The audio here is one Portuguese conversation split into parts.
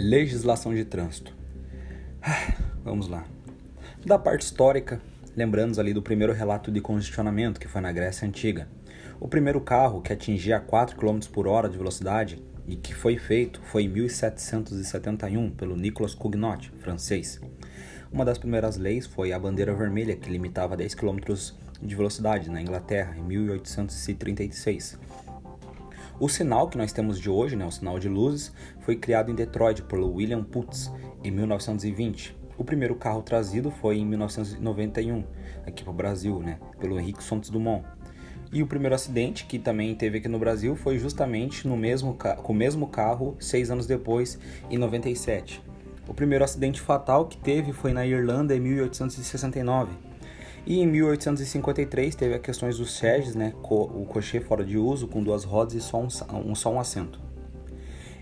Legislação de trânsito. Vamos lá. Da parte histórica, lembrando ali do primeiro relato de congestionamento, que foi na Grécia Antiga. O primeiro carro que atingia 4 km por hora de velocidade e que foi feito foi em 1771 pelo Nicolas Cugnot, francês. Uma das primeiras leis foi a bandeira vermelha, que limitava 10 km de velocidade na Inglaterra, em 1836. O sinal que nós temos de hoje, né, o sinal de luzes, foi criado em Detroit por William Putz em 1920. O primeiro carro trazido foi em 1991, aqui para o Brasil, né, pelo Henrique Santos Dumont. E o primeiro acidente que também teve aqui no Brasil foi justamente no mesmo com o mesmo carro seis anos depois, em 97. O primeiro acidente fatal que teve foi na Irlanda em 1869 e em 1853 teve as questões dos Serges, né, o cochê fora de uso, com duas rodas e só um, um, só um assento.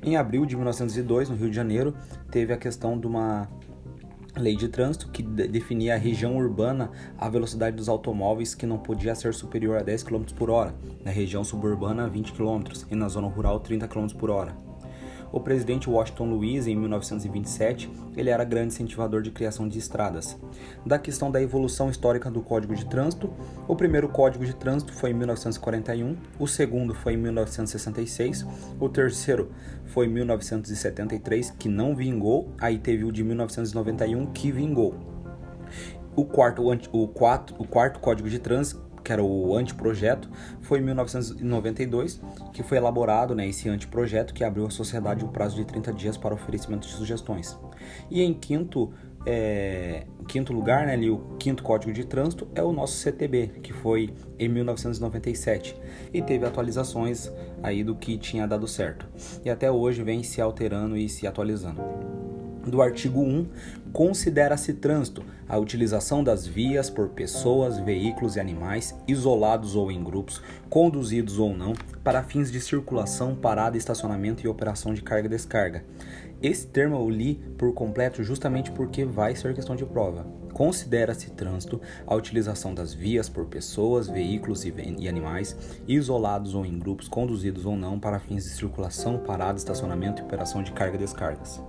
Em abril de 1902, no Rio de Janeiro, teve a questão de uma lei de trânsito que definia a região urbana a velocidade dos automóveis que não podia ser superior a 10 km por hora, na região suburbana 20 km e na zona rural 30 km por hora. O presidente Washington Luiz, em 1927, ele era grande incentivador de criação de estradas. Da questão da evolução histórica do Código de Trânsito, o primeiro Código de Trânsito foi em 1941, o segundo foi em 1966, o terceiro foi em 1973, que não vingou, aí teve o de 1991 que vingou. O quarto, o, quarto, o quarto Código de Trânsito que era o anteprojeto, foi em 1992 que foi elaborado né, esse anteprojeto que abriu à sociedade o prazo de 30 dias para oferecimento de sugestões. E em quinto, é, quinto lugar, né, ali, o quinto código de trânsito é o nosso CTB, que foi em 1997 e teve atualizações aí do que tinha dado certo. E até hoje vem se alterando e se atualizando do artigo 1, considera-se trânsito a utilização das vias por pessoas, veículos e animais, isolados ou em grupos, conduzidos ou não, para fins de circulação, parada, estacionamento e operação de carga e descarga. Esse termo eu li por completo justamente porque vai ser questão de prova. Considera-se trânsito a utilização das vias por pessoas, veículos e animais, isolados ou em grupos, conduzidos ou não, para fins de circulação, parada, estacionamento e operação de carga e descargas.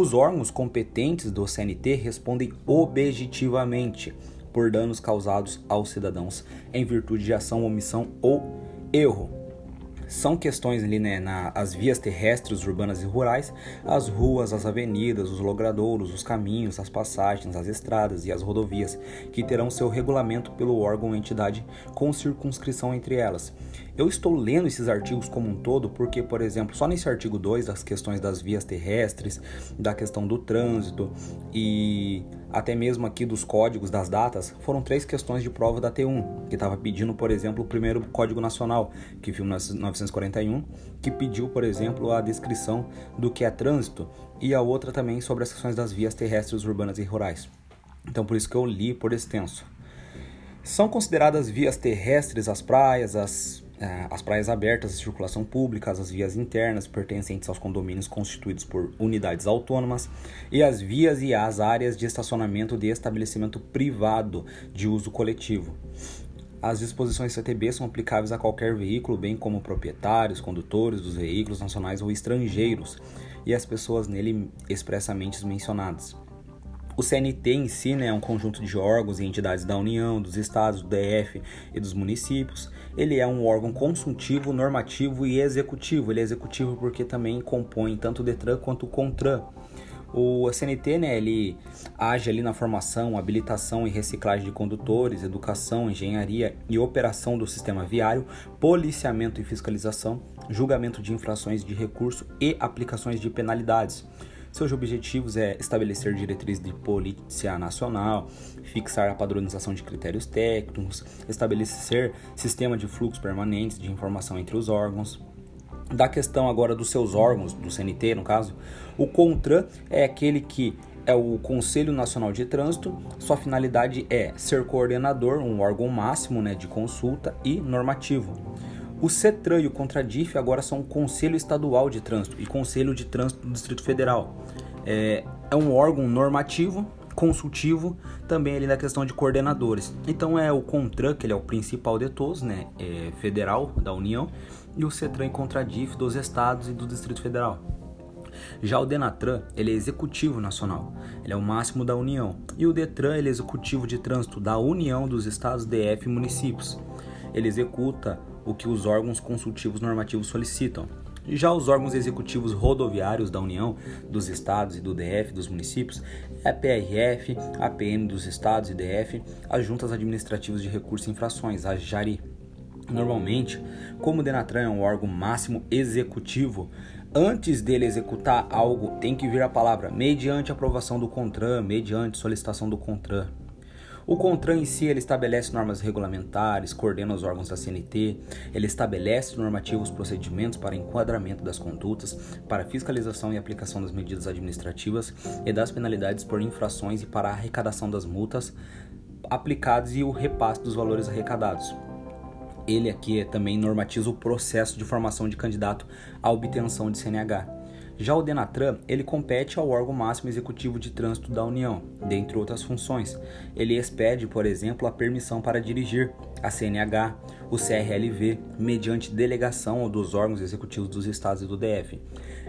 Os órgãos competentes do CNT respondem objetivamente por danos causados aos cidadãos em virtude de ação, omissão ou erro são questões ali, né, na, as vias terrestres, urbanas e rurais, as ruas, as avenidas, os logradouros, os caminhos, as passagens, as estradas e as rodovias, que terão seu regulamento pelo órgão ou entidade com circunscrição entre elas. Eu estou lendo esses artigos como um todo porque, por exemplo, só nesse artigo 2, das questões das vias terrestres, da questão do trânsito e até mesmo aqui dos códigos das datas, foram três questões de prova da T1, que estava pedindo, por exemplo, o primeiro Código Nacional, que foi em 1941, que pediu, por exemplo, a descrição do que é trânsito, e a outra também sobre as questões das vias terrestres urbanas e rurais. Então, por isso que eu li por extenso. São consideradas vias terrestres as praias, as as praias abertas de circulação pública, as vias internas pertencentes aos condomínios constituídos por unidades autônomas e as vias e as áreas de estacionamento de estabelecimento privado de uso coletivo. As disposições CTB são aplicáveis a qualquer veículo, bem como proprietários, condutores dos veículos nacionais ou estrangeiros e as pessoas nele expressamente mencionadas. O CNT em si né, é um conjunto de órgãos e entidades da União, dos estados, do DF e dos municípios. Ele é um órgão consultivo, normativo e executivo. Ele é executivo porque também compõe tanto o DETRAN quanto o CONTRAN. O CNT, né, ele age ali na formação, habilitação e reciclagem de condutores, educação, engenharia e operação do sistema viário, policiamento e fiscalização, julgamento de infrações de recurso e aplicações de penalidades. Seus objetivos é estabelecer diretrizes de polícia nacional, fixar a padronização de critérios técnicos, estabelecer sistema de fluxos permanentes de informação entre os órgãos. Da questão agora dos seus órgãos, do CNT no caso, o CONTRAN é aquele que é o Conselho Nacional de Trânsito. Sua finalidade é ser coordenador, um órgão máximo né, de consulta e normativo. O CETRAN e o CONTRADIF agora são Conselho Estadual de Trânsito e Conselho de Trânsito do Distrito Federal. É, é um órgão normativo, consultivo, também ali na questão de coordenadores. Então é o CONTRAN, que ele é o principal de todos, né, é federal da União, e o CETRAN e CONTRADIF dos estados e do Distrito Federal. Já o Denatran, ele é executivo nacional, ele é o máximo da União. E o Detran, ele é executivo de trânsito da União dos Estados, DF e municípios. Ele executa o que os órgãos consultivos normativos solicitam. Já os órgãos executivos rodoviários da União, dos estados e do DF, dos municípios, é a PRF, a PM dos estados e DF, as juntas administrativas de recursos e infrações, a JARI. Normalmente, como o Denatran é um órgão máximo executivo, antes dele executar algo, tem que vir a palavra mediante aprovação do CONTRAN, mediante solicitação do CONTRAN. O CONTRAN em si ele estabelece normas regulamentares, coordena os órgãos da CNT, ele estabelece normativos procedimentos para enquadramento das condutas, para fiscalização e aplicação das medidas administrativas e das penalidades por infrações e para a arrecadação das multas aplicadas e o repasse dos valores arrecadados. Ele aqui também normatiza o processo de formação de candidato à obtenção de CNH. Já o Denatran, ele compete ao órgão máximo executivo de trânsito da União, dentre outras funções. Ele expede, por exemplo, a permissão para dirigir, a CNH, o CRLV, mediante delegação dos órgãos executivos dos estados e do DF.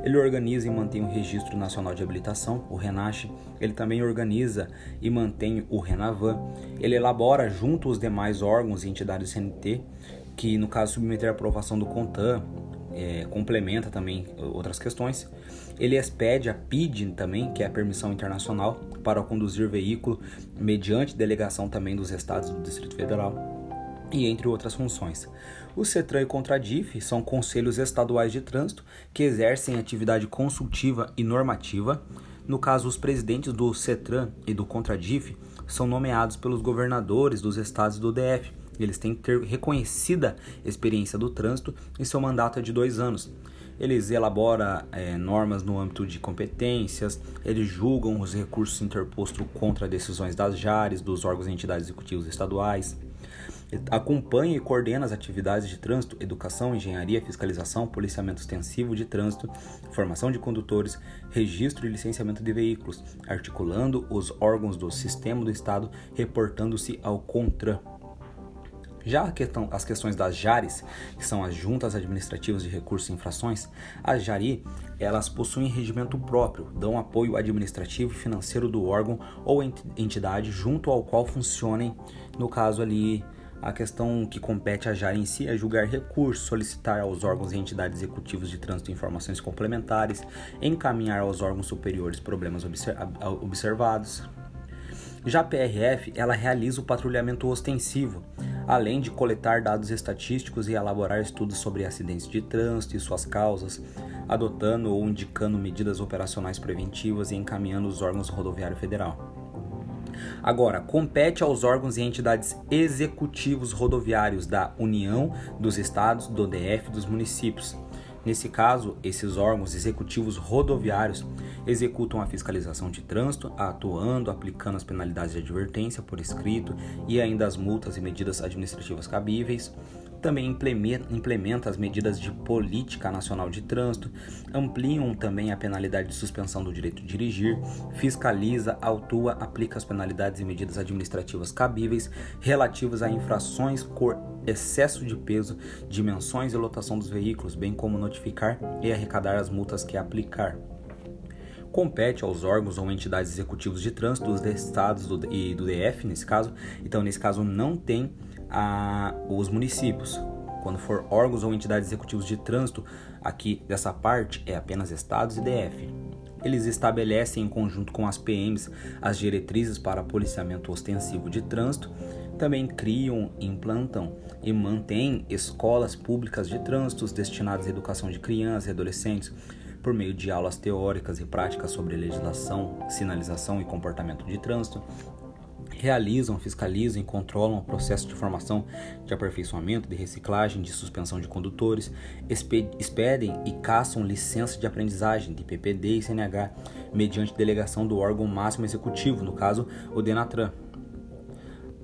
Ele organiza e mantém o Registro Nacional de Habilitação, o RENACH. Ele também organiza e mantém o RENAVAN. Ele elabora junto os demais órgãos e entidades CNT, que no caso submeter a aprovação do CONTAN, é, complementa também outras questões. Ele expede a PID também, que é a permissão internacional para conduzir veículo, mediante delegação também dos estados do Distrito Federal, e entre outras funções. O CETRAN e o CONTRADIF são conselhos estaduais de trânsito que exercem atividade consultiva e normativa. No caso, os presidentes do CETRAN e do CONTRADIF são nomeados pelos governadores dos estados do DF, eles têm que ter reconhecida experiência do trânsito e seu mandato é de dois anos. Eles elaboram é, normas no âmbito de competências, eles julgam os recursos interpostos contra decisões das JARES, dos órgãos e entidades executivos estaduais, acompanha e coordena as atividades de trânsito, educação, engenharia, fiscalização, policiamento extensivo de trânsito, formação de condutores, registro e licenciamento de veículos, articulando os órgãos do sistema do Estado, reportando-se ao CONTRAN. Já as questões das JARES, que são as Juntas Administrativas de Recursos e Infrações, as JARI, elas possuem regimento próprio, dão apoio administrativo e financeiro do órgão ou entidade junto ao qual funcionem, no caso ali, a questão que compete à JAR em si é julgar recursos, solicitar aos órgãos e entidades executivos de trânsito informações complementares, encaminhar aos órgãos superiores problemas observados. Já a PRF, ela realiza o patrulhamento ostensivo, além de coletar dados estatísticos e elaborar estudos sobre acidentes de trânsito e suas causas, adotando ou indicando medidas operacionais preventivas e encaminhando os órgãos rodoviário federal. Agora, compete aos órgãos e entidades executivos rodoviários da União, dos Estados, do DF e dos municípios Nesse caso, esses órgãos executivos rodoviários executam a fiscalização de trânsito, atuando, aplicando as penalidades de advertência por escrito e ainda as multas e medidas administrativas cabíveis, também implementa as medidas de política nacional de trânsito, ampliam também a penalidade de suspensão do direito de dirigir, fiscaliza, autua, aplica as penalidades e medidas administrativas cabíveis relativas a infrações por excesso de peso, dimensões e lotação dos veículos, bem como notificar e arrecadar as multas que aplicar compete aos órgãos ou entidades executivos de trânsito dos estados e do DF, nesse caso. Então, nesse caso, não tem a, os municípios. Quando for órgãos ou entidades executivos de trânsito, aqui dessa parte é apenas estados e DF. Eles estabelecem em conjunto com as PMs as diretrizes para policiamento ostensivo de trânsito, também criam, implantam e mantêm escolas públicas de trânsito destinadas à educação de crianças e adolescentes por meio de aulas teóricas e práticas sobre legislação, sinalização e comportamento de trânsito, realizam, fiscalizam e controlam o processo de formação, de aperfeiçoamento, de reciclagem, de suspensão de condutores, expedem e caçam licença de aprendizagem de PPD e CNH mediante delegação do órgão máximo executivo, no caso o Denatran.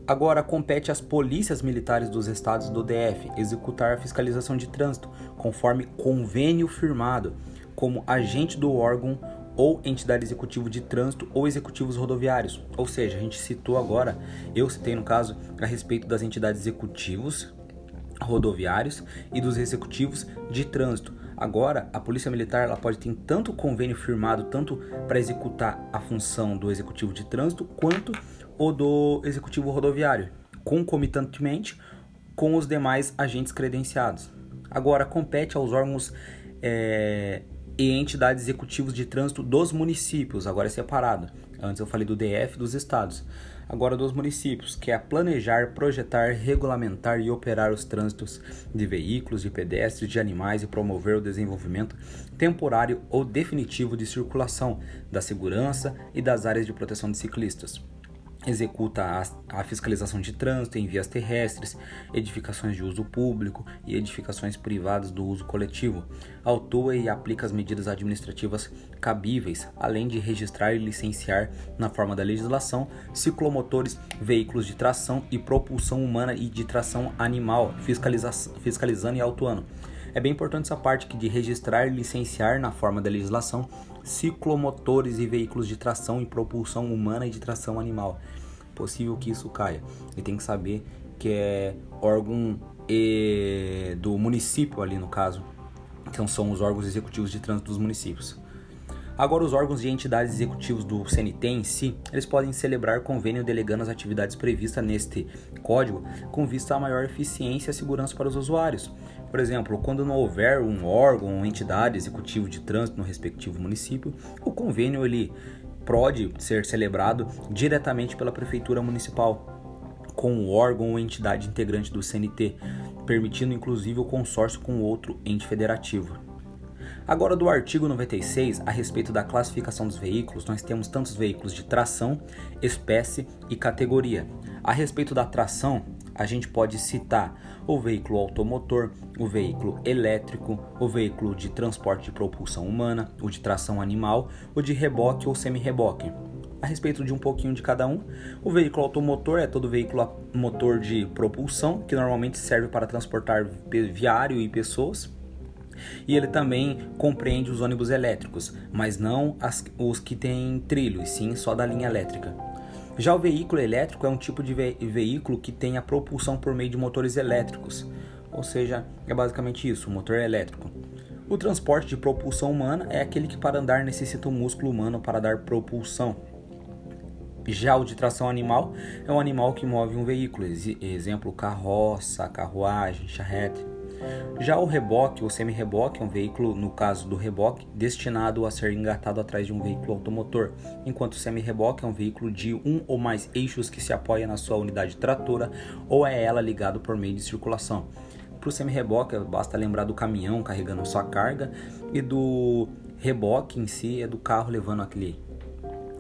Agora compete às polícias militares dos estados do DF executar a fiscalização de trânsito, conforme convênio firmado, como agente do órgão ou entidade executiva de trânsito ou executivos rodoviários. Ou seja, a gente citou agora, eu citei no caso, a respeito das entidades executivos rodoviários e dos executivos de trânsito. Agora, a Polícia Militar ela pode ter tanto convênio firmado, tanto para executar a função do executivo de trânsito, quanto o do executivo rodoviário, concomitantemente com os demais agentes credenciados. Agora, compete aos órgãos é, e entidades executivos de trânsito dos municípios, agora é separado. Antes eu falei do DF dos estados. Agora dos municípios, que é planejar, projetar, regulamentar e operar os trânsitos de veículos, de pedestres, de animais e promover o desenvolvimento temporário ou definitivo de circulação, da segurança e das áreas de proteção de ciclistas executa a, a, fiscalização de trânsito em vias terrestres, edificações de uso público e edificações privadas do uso coletivo, autua e aplica as medidas administrativas cabíveis, além de registrar e licenciar, na forma da legislação, ciclomotores, veículos de tração e propulsão humana e de tração animal, fiscalizando e autuando. É bem importante essa parte aqui de registrar e licenciar na forma da legislação ciclomotores e veículos de tração e propulsão humana e de tração animal. Possível que isso caia. E tem que saber que é órgão e, do município ali no caso. Então são os órgãos executivos de trânsito dos municípios. Agora, os órgãos e entidades executivos do CNT em si, eles podem celebrar convênio delegando as atividades previstas neste código com vista a maior eficiência e segurança para os usuários. Por exemplo, quando não houver um órgão ou entidade executivo de trânsito no respectivo município, o convênio ele pode ser celebrado diretamente pela prefeitura municipal com o órgão ou entidade integrante do CNT, permitindo inclusive o consórcio com outro ente federativo. Agora, do artigo 96, a respeito da classificação dos veículos, nós temos tantos veículos de tração, espécie e categoria. A respeito da tração, a gente pode citar o veículo automotor, o veículo elétrico, o veículo de transporte de propulsão humana, o de tração animal, o de reboque ou semi-reboque. A respeito de um pouquinho de cada um, o veículo automotor é todo veículo motor de propulsão que normalmente serve para transportar viário e pessoas. E ele também compreende os ônibus elétricos, mas não as, os que têm trilho, e sim só da linha elétrica. Já o veículo elétrico é um tipo de ve veículo que tem a propulsão por meio de motores elétricos, ou seja, é basicamente isso, motor elétrico. O transporte de propulsão humana é aquele que para andar necessita um músculo humano para dar propulsão. Já o de tração animal é um animal que move um veículo, exemplo carroça, carruagem, charrete. Já o reboque ou semi-reboque é um veículo, no caso do reboque, destinado a ser engatado atrás de um veículo automotor, enquanto o semi-reboque é um veículo de um ou mais eixos que se apoia na sua unidade tratora ou é ela ligado por meio de circulação. Para o semi-reboque, basta lembrar do caminhão carregando sua carga e do reboque em si é do carro levando aquele,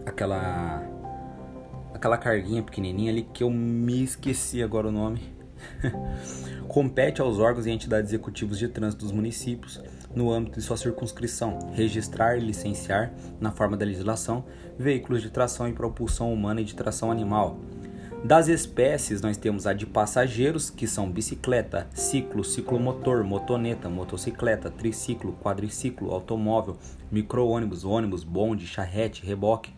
aquela, aquela carguinha pequenininha ali que eu me esqueci agora o nome Compete aos órgãos e entidades executivos de trânsito dos municípios, no âmbito de sua circunscrição, registrar e licenciar, na forma da legislação, veículos de tração e propulsão humana e de tração animal. Das espécies, nós temos a de passageiros, que são bicicleta, ciclo, ciclomotor, motoneta, motocicleta, triciclo, quadriciclo, automóvel, micro-ônibus, ônibus, bonde, charrete, reboque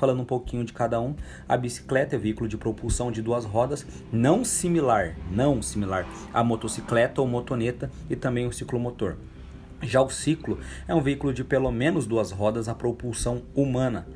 falando um pouquinho de cada um. A bicicleta é veículo de propulsão de duas rodas, não similar, não similar à motocicleta ou motoneta e também o ciclomotor. Já o ciclo é um veículo de pelo menos duas rodas a propulsão humana.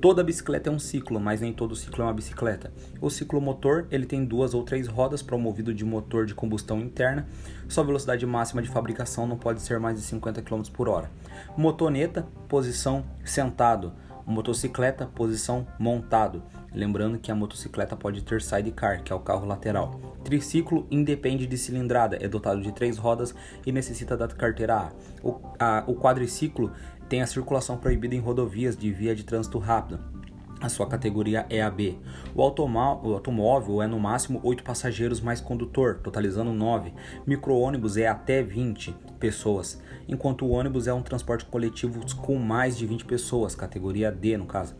Toda bicicleta é um ciclo, mas nem todo ciclo é uma bicicleta. O ciclomotor ele tem duas ou três rodas, promovido de motor de combustão interna. Sua velocidade máxima de fabricação não pode ser mais de 50 km por hora. Motoneta, posição sentado Motocicleta, posição montado. Lembrando que a motocicleta pode ter sidecar, que é o carro lateral. Triciclo independe de cilindrada, é dotado de três rodas e necessita da carteira A. O, a, o quadriciclo tem a circulação proibida em rodovias de via de trânsito rápido. A sua categoria é a B. O, automóvel é no máximo 8 passageiros mais condutor, totalizando 9. Micro-ônibus é até 20 pessoas, enquanto o ônibus é um transporte coletivo com mais de 20 pessoas, categoria D no caso.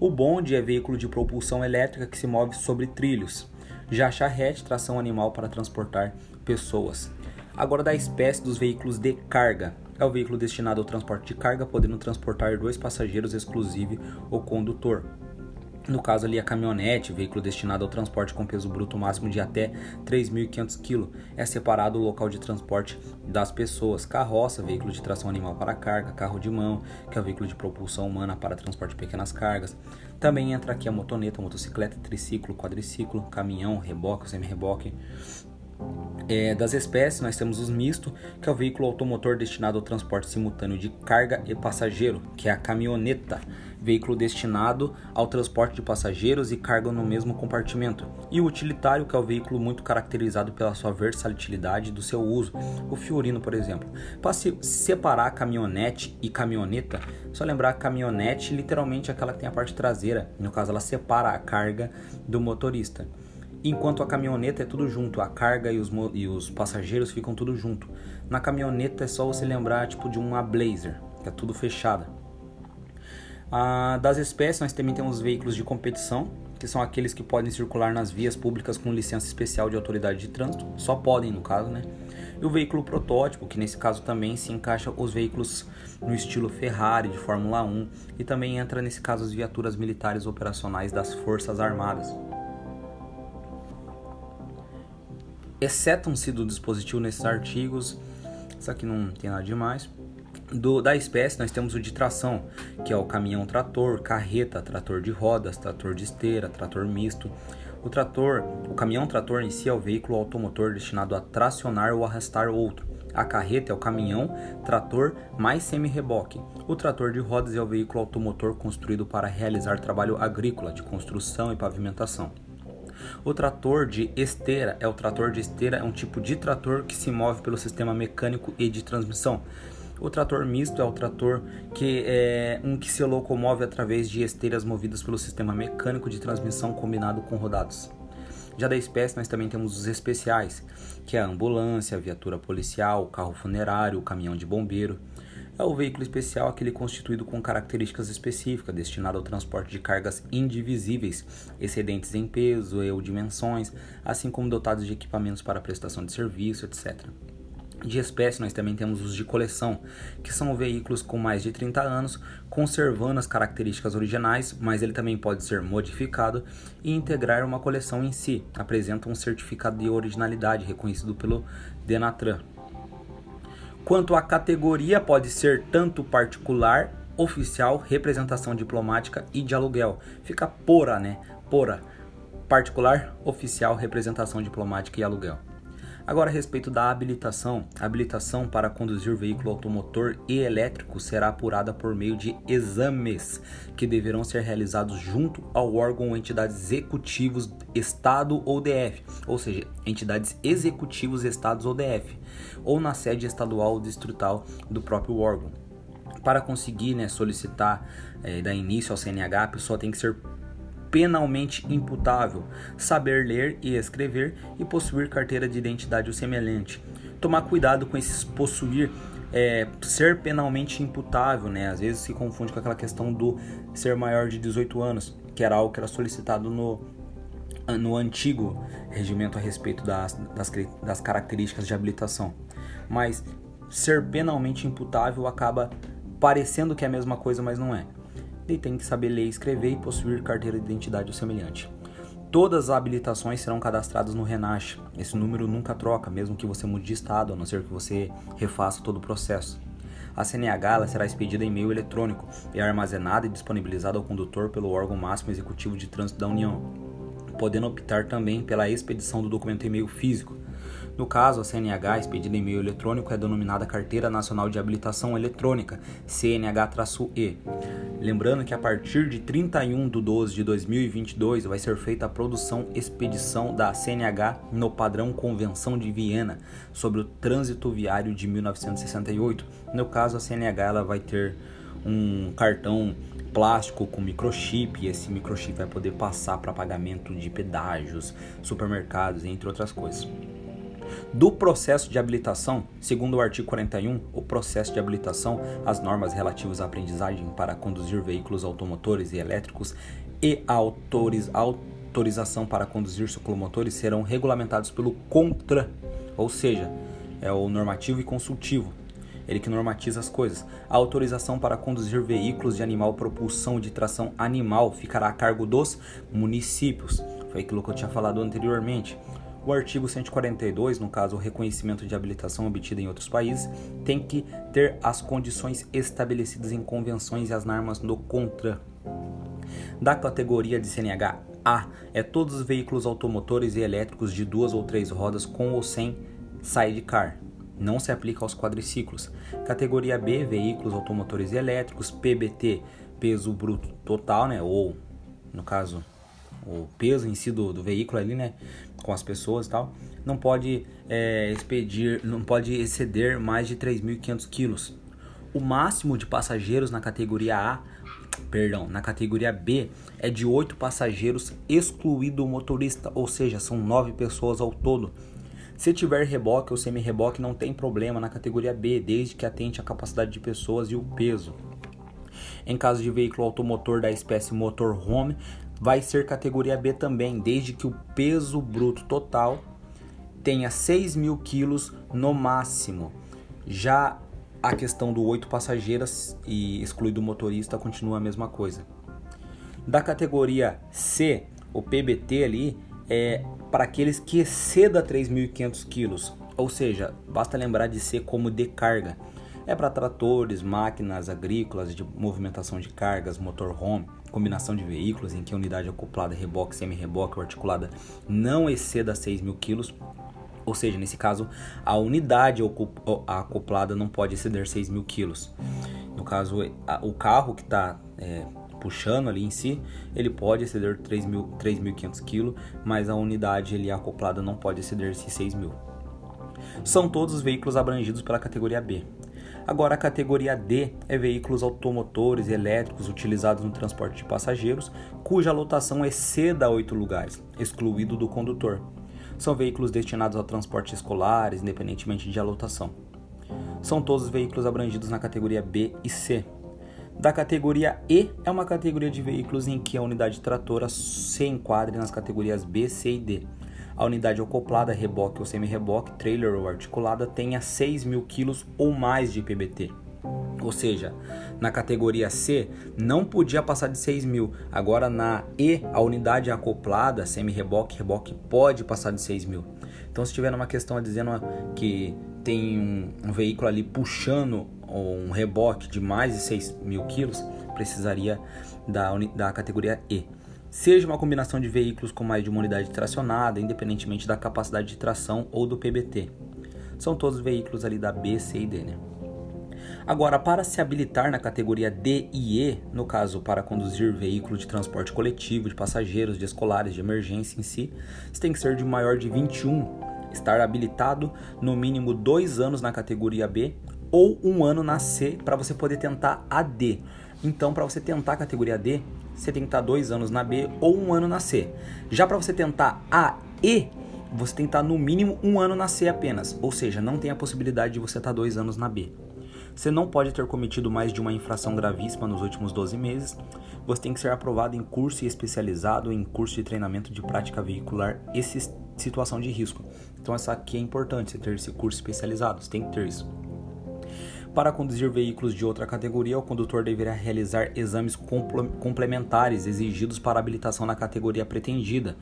O bonde é veículo de propulsão elétrica que se move sobre trilhos. Já a charrete, tração animal para transportar pessoas. Agora da espécie dos veículos de carga. É o veículo destinado ao transporte de carga, podendo transportar dois passageiros exclusive o condutor. No caso ali a caminhonete, veículo destinado ao transporte com peso bruto máximo de até 3.500 kg, é separado o local de transporte das pessoas. Carroça, veículo de tração animal para carga, carro de mão, que é o veículo de propulsão humana para transporte de pequenas cargas. Também entra aqui a motoneta, motocicleta, triciclo, quadriciclo, caminhão, reboque, semi-reboque, é, das espécies, nós temos os misto, que é o veículo automotor destinado ao transporte simultâneo de carga e passageiro, que é a caminhoneta, veículo destinado ao transporte de passageiros e carga no mesmo compartimento. E o utilitário, que é o veículo muito caracterizado pela sua versatilidade do seu uso, o Fiorino, por exemplo. Para se separar caminhonete e caminhoneta, só lembrar caminhonete literalmente é aquela que tem a parte traseira, no caso ela separa a carga do motorista enquanto a caminhoneta é tudo junto, a carga e os, e os passageiros ficam tudo junto. Na caminhoneta é só você lembrar tipo de uma Blazer, que é tudo fechada. Ah, das espécies nós também temos veículos de competição, que são aqueles que podem circular nas vias públicas com licença especial de autoridade de trânsito, só podem no caso, né? E o veículo protótipo, que nesse caso também se encaixa os veículos no estilo Ferrari de Fórmula 1 e também entra nesse caso as viaturas militares operacionais das Forças Armadas. Excetam-se do dispositivo nesses artigos, isso aqui não tem nada demais. Do, da espécie, nós temos o de tração, que é o caminhão trator, carreta, trator de rodas, trator de esteira, trator misto. O trator, o caminhão trator em si é o veículo automotor destinado a tracionar ou arrastar outro. A carreta é o caminhão trator mais semi-reboque. O trator de rodas é o veículo automotor construído para realizar trabalho agrícola de construção e pavimentação. O trator de esteira é o trator de esteira é um tipo de trator que se move pelo sistema mecânico e de transmissão. O trator misto é o trator que é um que se locomove através de esteiras movidas pelo sistema mecânico de transmissão combinado com rodados. Já da espécie, nós também temos os especiais, que é a ambulância, a viatura policial, o carro funerário, o caminhão de bombeiro. É o veículo especial aquele constituído com características específicas, destinado ao transporte de cargas indivisíveis, excedentes em peso ou dimensões, assim como dotados de equipamentos para prestação de serviço, etc. De espécie, nós também temos os de coleção, que são veículos com mais de 30 anos, conservando as características originais, mas ele também pode ser modificado e integrar uma coleção em si. Apresenta um certificado de originalidade reconhecido pelo Denatran quanto à categoria pode ser tanto particular, oficial, representação diplomática e de aluguel. Fica pora, né? Pora. Particular, oficial, representação diplomática e aluguel. Agora, a respeito da habilitação, a habilitação para conduzir veículo automotor e elétrico será apurada por meio de exames que deverão ser realizados junto ao órgão ou entidades executivos Estado ou DF, ou seja, entidades executivos Estados ou DF, ou na sede estadual ou distrital do próprio órgão. Para conseguir né, solicitar é, dar início ao CNH, a pessoa tem que ser penalmente imputável, saber ler e escrever e possuir carteira de identidade ou semelhante. Tomar cuidado com esses possuir é, ser penalmente imputável, né? Às vezes se confunde com aquela questão do ser maior de 18 anos, que era algo que era solicitado no, no antigo regimento a respeito das, das, das características de habilitação. Mas ser penalmente imputável acaba parecendo que é a mesma coisa, mas não é e tem que saber ler escrever e possuir carteira de identidade ou semelhante. Todas as habilitações serão cadastradas no Renache. Esse número nunca troca, mesmo que você mude de estado, a não ser que você refaça todo o processo. A CNH será expedida em meio eletrônico e armazenada e disponibilizada ao condutor pelo órgão máximo executivo de trânsito da União, podendo optar também pela expedição do documento em meio físico, no caso, a CNH, expedida em meio eletrônico, é denominada Carteira Nacional de Habilitação Eletrônica, CNH-E. Lembrando que a partir de 31 de 12 de 2022 vai ser feita a produção expedição da CNH no padrão Convenção de Viena sobre o trânsito viário de 1968. No caso, a CNH ela vai ter um cartão plástico com microchip e esse microchip vai poder passar para pagamento de pedágios, supermercados, entre outras coisas do processo de habilitação, segundo o artigo 41, o processo de habilitação, as normas relativas à aprendizagem para conduzir veículos automotores e elétricos e a autoriz, autorização para conduzir ciclomotores serão regulamentados pelo CONTRAN, ou seja, é o normativo e consultivo. ele que normatiza as coisas. A autorização para conduzir veículos de animal propulsão de tração animal ficará a cargo dos municípios. Foi aquilo que eu tinha falado anteriormente. O artigo 142, no caso o reconhecimento de habilitação obtida em outros países, tem que ter as condições estabelecidas em convenções e as normas do CONTRAN. Da categoria de CNH A, é todos os veículos automotores e elétricos de duas ou três rodas com ou sem sidecar. Não se aplica aos quadriciclos. Categoria B, veículos automotores e elétricos, PBT, peso bruto total, né? Ou, no caso, o peso em si do, do veículo ali, né? Com as pessoas e tal, não pode é, expedir, não pode exceder mais de 3.500 quilos. O máximo de passageiros na categoria A, perdão, na categoria B é de 8 passageiros, excluído o motorista, ou seja, são 9 pessoas ao todo. Se tiver reboque ou semi-reboque, não tem problema na categoria B, desde que atente à capacidade de pessoas e o peso. Em caso de veículo automotor da espécie motorhome, vai ser categoria B também, desde que o peso bruto total tenha 6 mil quilos no máximo. Já a questão do 8 passageiras e excluído o motorista continua a mesma coisa. Da categoria C, o PBT ali é para aqueles que exceda 3.500 quilos, ou seja, basta lembrar de C como de carga. É para tratores, máquinas agrícolas de movimentação de cargas, motorhome, combinação de veículos em que a unidade acoplada, reboque, semi-reboque ou articulada não exceda 6 mil quilos. Ou seja, nesse caso, a unidade acoplada não pode exceder 6 mil quilos. No caso, o carro que está é, puxando ali em si, ele pode exceder 3.500 kg, mas a unidade ele acoplada não pode exceder 6 mil. São todos os veículos abrangidos pela categoria B. Agora, a categoria D é veículos automotores e elétricos utilizados no transporte de passageiros, cuja lotação exceda 8 lugares, excluído do condutor. São veículos destinados ao transporte escolar, independentemente de lotação. São todos os veículos abrangidos na categoria B e C. Da categoria E é uma categoria de veículos em que a unidade tratora se enquadra nas categorias B, C e D a unidade acoplada, reboque ou semi-reboque, trailer ou articulada tenha 6 mil quilos ou mais de PBT. Ou seja, na categoria C não podia passar de 6 mil. Agora na E, a unidade acoplada, semi-reboque, reboque, pode passar de 6 mil. Então se tiver uma questão dizendo que tem um, um veículo ali puxando um reboque de mais de 6 mil quilos, precisaria da, da categoria E seja uma combinação de veículos com mais de uma unidade tracionada, independentemente da capacidade de tração ou do PBT. São todos veículos ali da B, C e D. Né? Agora, para se habilitar na categoria D e E, no caso para conduzir veículo de transporte coletivo, de passageiros, de escolares, de emergência em si, você tem que ser de maior de 21, estar habilitado no mínimo dois anos na categoria B ou um ano na C para você poder tentar a D. Então, para você tentar a categoria D, você tem que estar dois anos na B ou um ano na C. Já para você tentar A e, você tem que estar no mínimo um ano na C apenas, ou seja, não tem a possibilidade de você estar dois anos na B. Você não pode ter cometido mais de uma infração gravíssima nos últimos 12 meses. Você tem que ser aprovado em curso especializado em curso de treinamento de prática veicular e situação de risco. Então essa aqui é importante, você ter esse curso especializado, você tem que ter isso. Para conduzir veículos de outra categoria, o condutor deverá realizar exames complementares exigidos para habilitação na categoria pretendida.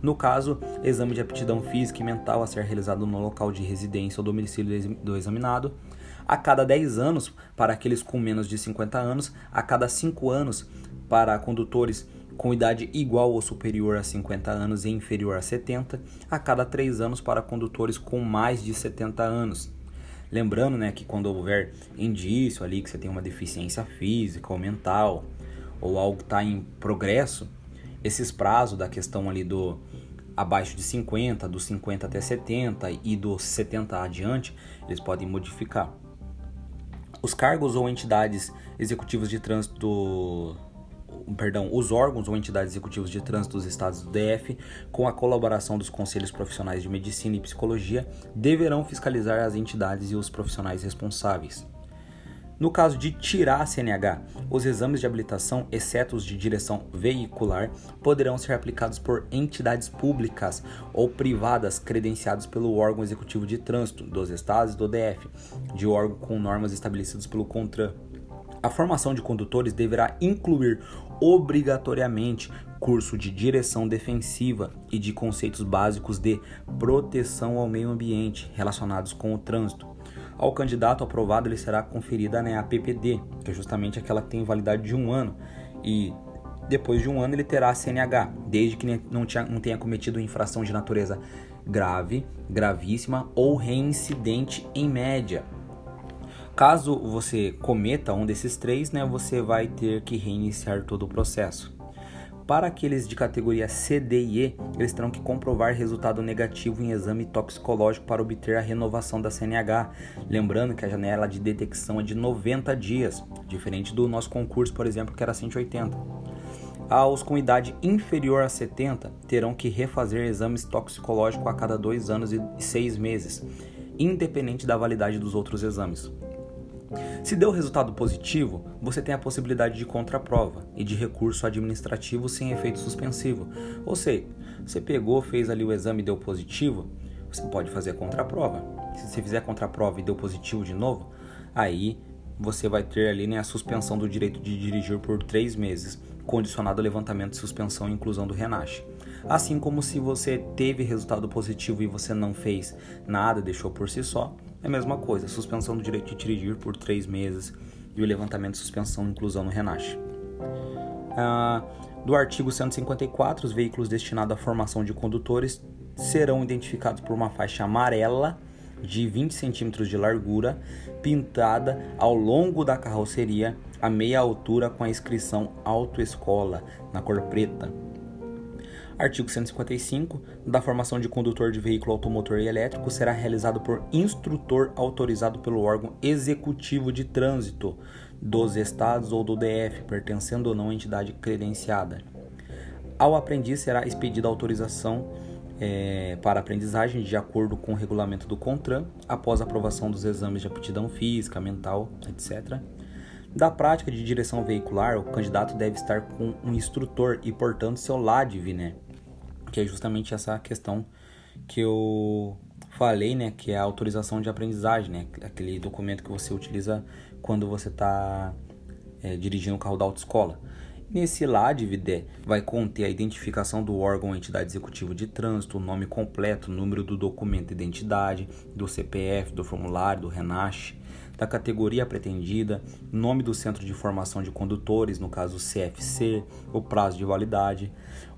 No caso, exame de aptidão física e mental a ser realizado no local de residência ou domicílio do examinado. A cada 10 anos, para aqueles com menos de 50 anos, a cada 5 anos, para condutores com idade igual ou superior a 50 anos e inferior a 70, a cada 3 anos para condutores com mais de 70 anos. Lembrando né, que quando houver indício ali que você tem uma deficiência física ou mental, ou algo está em progresso, esses prazos da questão ali do abaixo de 50, dos 50 até 70 e dos 70 adiante, eles podem modificar. Os cargos ou entidades executivas de trânsito perdão, os órgãos ou entidades executivas de trânsito dos estados do DF, com a colaboração dos conselhos profissionais de medicina e psicologia, deverão fiscalizar as entidades e os profissionais responsáveis. No caso de tirar a CNH, os exames de habilitação, exceto os de direção veicular, poderão ser aplicados por entidades públicas ou privadas credenciadas pelo órgão executivo de trânsito dos estados do DF, de órgão com normas estabelecidas pelo CONTRAN. A formação de condutores deverá incluir obrigatoriamente curso de direção defensiva e de conceitos básicos de proteção ao meio ambiente relacionados com o trânsito ao candidato aprovado ele será conferida né, a PPD, que é justamente aquela que tem validade de um ano. E depois de um ano ele terá a CNH, desde que não, tinha, não tenha cometido infração de natureza grave, gravíssima ou reincidente em média. Caso você cometa um desses três, né, você vai ter que reiniciar todo o processo. Para aqueles de categoria C, D e E, eles terão que comprovar resultado negativo em exame toxicológico para obter a renovação da CNH. Lembrando que a janela de detecção é de 90 dias, diferente do nosso concurso, por exemplo, que era 180. Aos com idade inferior a 70 terão que refazer exames toxicológicos a cada dois anos e seis meses, independente da validade dos outros exames. Se deu resultado positivo, você tem a possibilidade de contraprova e de recurso administrativo sem efeito suspensivo. Ou seja, você pegou, fez ali o exame e deu positivo, você pode fazer a contraprova. Se você fizer a contraprova e deu positivo de novo, aí você vai ter ali né, a suspensão do direito de dirigir por três meses, condicionado ao levantamento de suspensão e inclusão do RENASH. Assim como se você teve resultado positivo e você não fez nada, deixou por si só, é a mesma coisa, suspensão do direito de dirigir por três meses e o levantamento de suspensão inclusão no RENASH. Ah, do artigo 154, os veículos destinados à formação de condutores serão identificados por uma faixa amarela de 20 centímetros de largura, pintada ao longo da carroceria a meia altura com a inscrição Autoescola na cor preta. Artigo 155. Da formação de condutor de veículo automotor e elétrico será realizado por instrutor autorizado pelo órgão executivo de trânsito dos estados ou do DF, pertencendo ou não à entidade credenciada. Ao aprendiz será expedida autorização é, para aprendizagem de acordo com o regulamento do CONTRAN, após aprovação dos exames de aptidão física, mental, etc. Da prática de direção veicular, o candidato deve estar com um instrutor e, portanto, seu LADV, né? Que é justamente essa questão que eu falei, né, que é a autorização de aprendizagem, né, aquele documento que você utiliza quando você está é, dirigindo o carro da autoescola. Nesse LADVD vai conter a identificação do órgão ou entidade executiva de trânsito, o nome completo, número do documento de identidade, do CPF, do formulário, do RENASH, da categoria pretendida, nome do centro de formação de condutores, no caso CFC, o prazo de validade,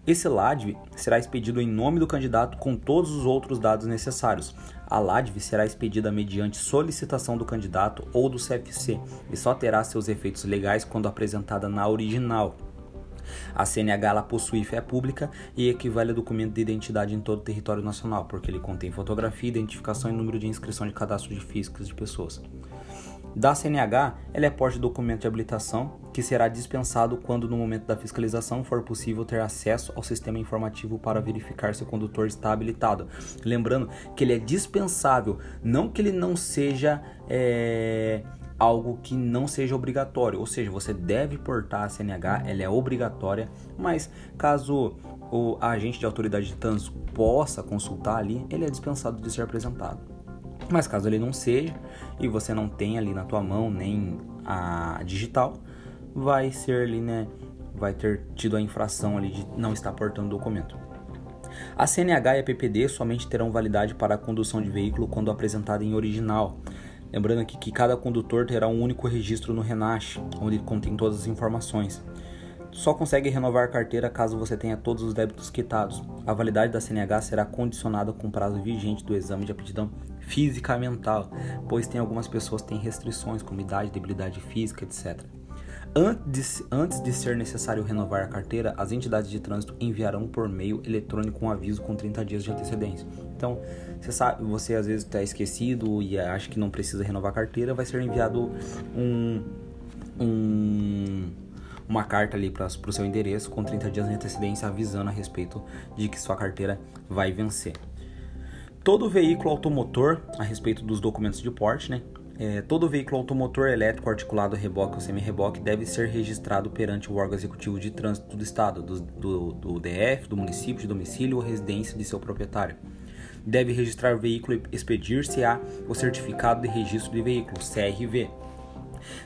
esse LADV será expedido em nome do candidato com todos os outros dados necessários. A LADV será expedida mediante solicitação do candidato ou do CFC e só terá seus efeitos legais quando apresentada na original. A CNH ela possui fé pública e equivale a documento de identidade em todo o território nacional, porque ele contém fotografia, identificação e número de inscrição de cadastro de físicas de pessoas. Da CNH, ela é porte de documento de habilitação que será dispensado quando, no momento da fiscalização, for possível ter acesso ao sistema informativo para verificar se o condutor está habilitado. Lembrando que ele é dispensável, não que ele não seja. É algo que não seja obrigatório, ou seja, você deve portar a CNH, ela é obrigatória, mas caso o agente de autoridade de trânsito possa consultar ali, ele é dispensado de ser apresentado. Mas caso ele não seja e você não tenha ali na tua mão nem a digital, vai ser ali, né? Vai ter tido a infração ali de não estar portando o documento. A CNH e a PPD somente terão validade para a condução de veículo quando apresentada em original. Lembrando aqui que cada condutor terá um único registro no RENASH, onde contém todas as informações. Só consegue renovar a carteira caso você tenha todos os débitos quitados. A validade da CNH será condicionada com o prazo vigente do exame de aptidão física mental, pois tem algumas pessoas que têm restrições como idade, debilidade física, etc. Antes, antes de ser necessário renovar a carteira, as entidades de trânsito enviarão por meio eletrônico um aviso com 30 dias de antecedência. Então, você sabe, você às vezes está esquecido e acha que não precisa renovar a carteira, vai ser enviado um, um uma carta ali para o seu endereço com 30 dias de antecedência avisando a respeito de que sua carteira vai vencer. Todo veículo automotor, a respeito dos documentos de porte, né, é, todo veículo automotor elétrico articulado reboque ou semi-reboque deve ser registrado perante o órgão executivo de trânsito do Estado, do, do, do DF, do município de domicílio ou residência de seu proprietário. Deve registrar o veículo e expedir-se-á o certificado de registro de veículo, CRV.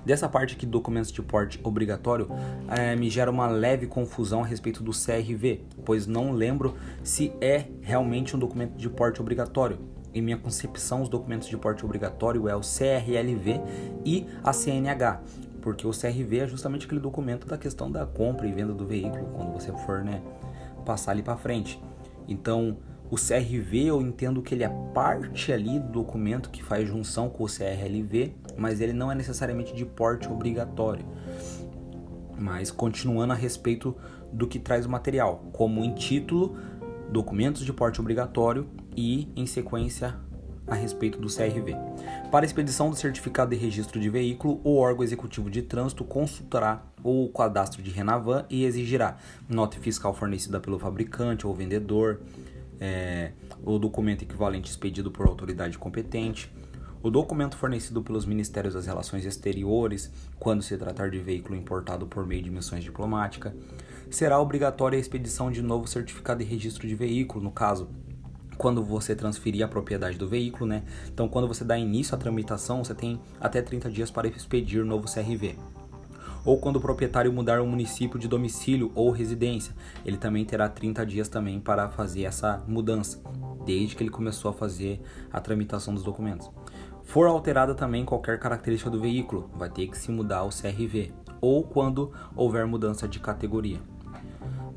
Dessa parte aqui, documentos de porte obrigatório, é, me gera uma leve confusão a respeito do CRV, pois não lembro se é realmente um documento de porte obrigatório em minha concepção, os documentos de porte obrigatório é o CRLV e a CNH, porque o CRV é justamente aquele documento da questão da compra e venda do veículo, quando você for né, passar ali para frente. Então, o CRV eu entendo que ele é parte ali do documento que faz junção com o CRLV, mas ele não é necessariamente de porte obrigatório. Mas continuando a respeito do que traz o material, como em título, documentos de porte obrigatório e, em sequência, a respeito do CRV. Para expedição do certificado de registro de veículo, o órgão executivo de trânsito consultará o cadastro de Renavan e exigirá nota fiscal fornecida pelo fabricante ou vendedor, é, o documento equivalente expedido por autoridade competente, o documento fornecido pelos Ministérios das Relações Exteriores, quando se tratar de veículo importado por meio de missões diplomáticas, será obrigatória a expedição de novo certificado de registro de veículo, no caso, quando você transferir a propriedade do veículo, né? Então, quando você dá início à tramitação, você tem até 30 dias para expedir novo CRV. Ou quando o proprietário mudar o município de domicílio ou residência, ele também terá 30 dias também para fazer essa mudança, desde que ele começou a fazer a tramitação dos documentos. For alterada também qualquer característica do veículo, vai ter que se mudar o CRV, ou quando houver mudança de categoria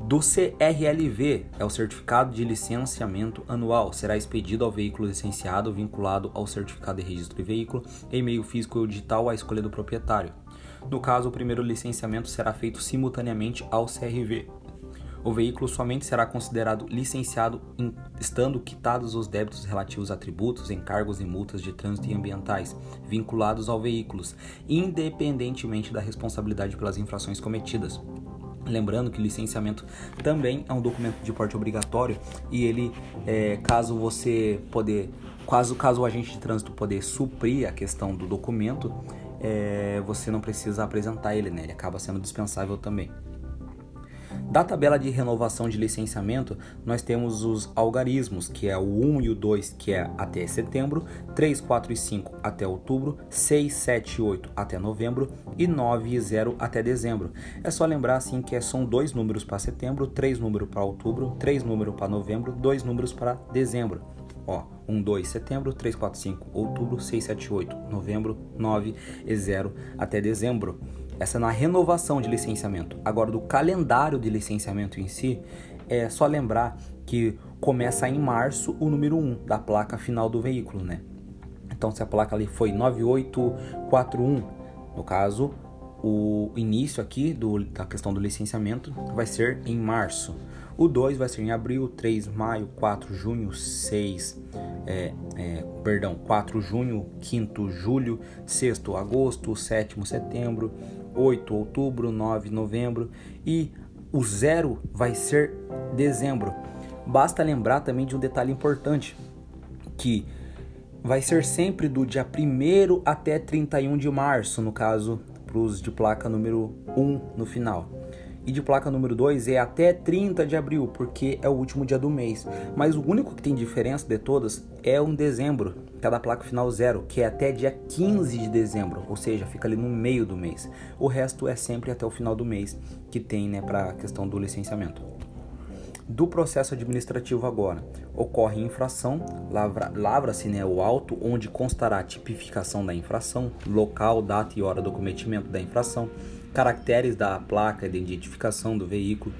do CRLV, é o Certificado de Licenciamento Anual, será expedido ao veículo licenciado vinculado ao certificado de registro de veículo em meio físico ou digital à escolha do proprietário. No caso, o primeiro licenciamento será feito simultaneamente ao CRV. O veículo somente será considerado licenciado em, estando quitados os débitos relativos a tributos, encargos e multas de trânsito e ambientais vinculados ao veículo, independentemente da responsabilidade pelas infrações cometidas. Lembrando que licenciamento também é um documento de porte obrigatório e ele, é, caso você poder, caso, caso o agente de trânsito poder suprir a questão do documento, é, você não precisa apresentar ele, né? Ele acaba sendo dispensável também. Da tabela de renovação de licenciamento, nós temos os algarismos, que é o 1 e o 2, que é até setembro, 3, 4 e 5 até outubro, 6, 7 e 8 até novembro e 9 e 0 até dezembro. É só lembrar assim que são dois números para setembro, três números para outubro, três números para novembro, dois números para dezembro. Ó, 1, 2, setembro, 3, 4, 5, outubro, 6, 7, 8, novembro, 9 e 0 até dezembro. Essa é na renovação de licenciamento. Agora, do calendário de licenciamento em si, é só lembrar que começa em março o número 1 da placa final do veículo, né? Então, se a placa ali foi 9841, no caso, o início aqui do, da questão do licenciamento vai ser em março. O 2 vai ser em abril, 3 maio, 4 junho, 6, é, é, perdão, 4 junho, 5 julho, 6 agosto, 7 setembro, 8 outubro, 9 novembro e o zero vai ser dezembro. Basta lembrar também de um detalhe importante, que vai ser sempre do dia 1 até 31 de março, no caso, para os de placa número 1 no final e de placa número 2 é até 30 de abril, porque é o último dia do mês. Mas o único que tem diferença de todas é um dezembro, que é da placa final zero, que é até dia 15 de dezembro, ou seja, fica ali no meio do mês. O resto é sempre até o final do mês que tem, né, para a questão do licenciamento. Do processo administrativo agora, ocorre infração, lavra-se lavra né, o auto onde constará a tipificação da infração, local, data e hora do cometimento da infração, caracteres da placa de identificação do veículo,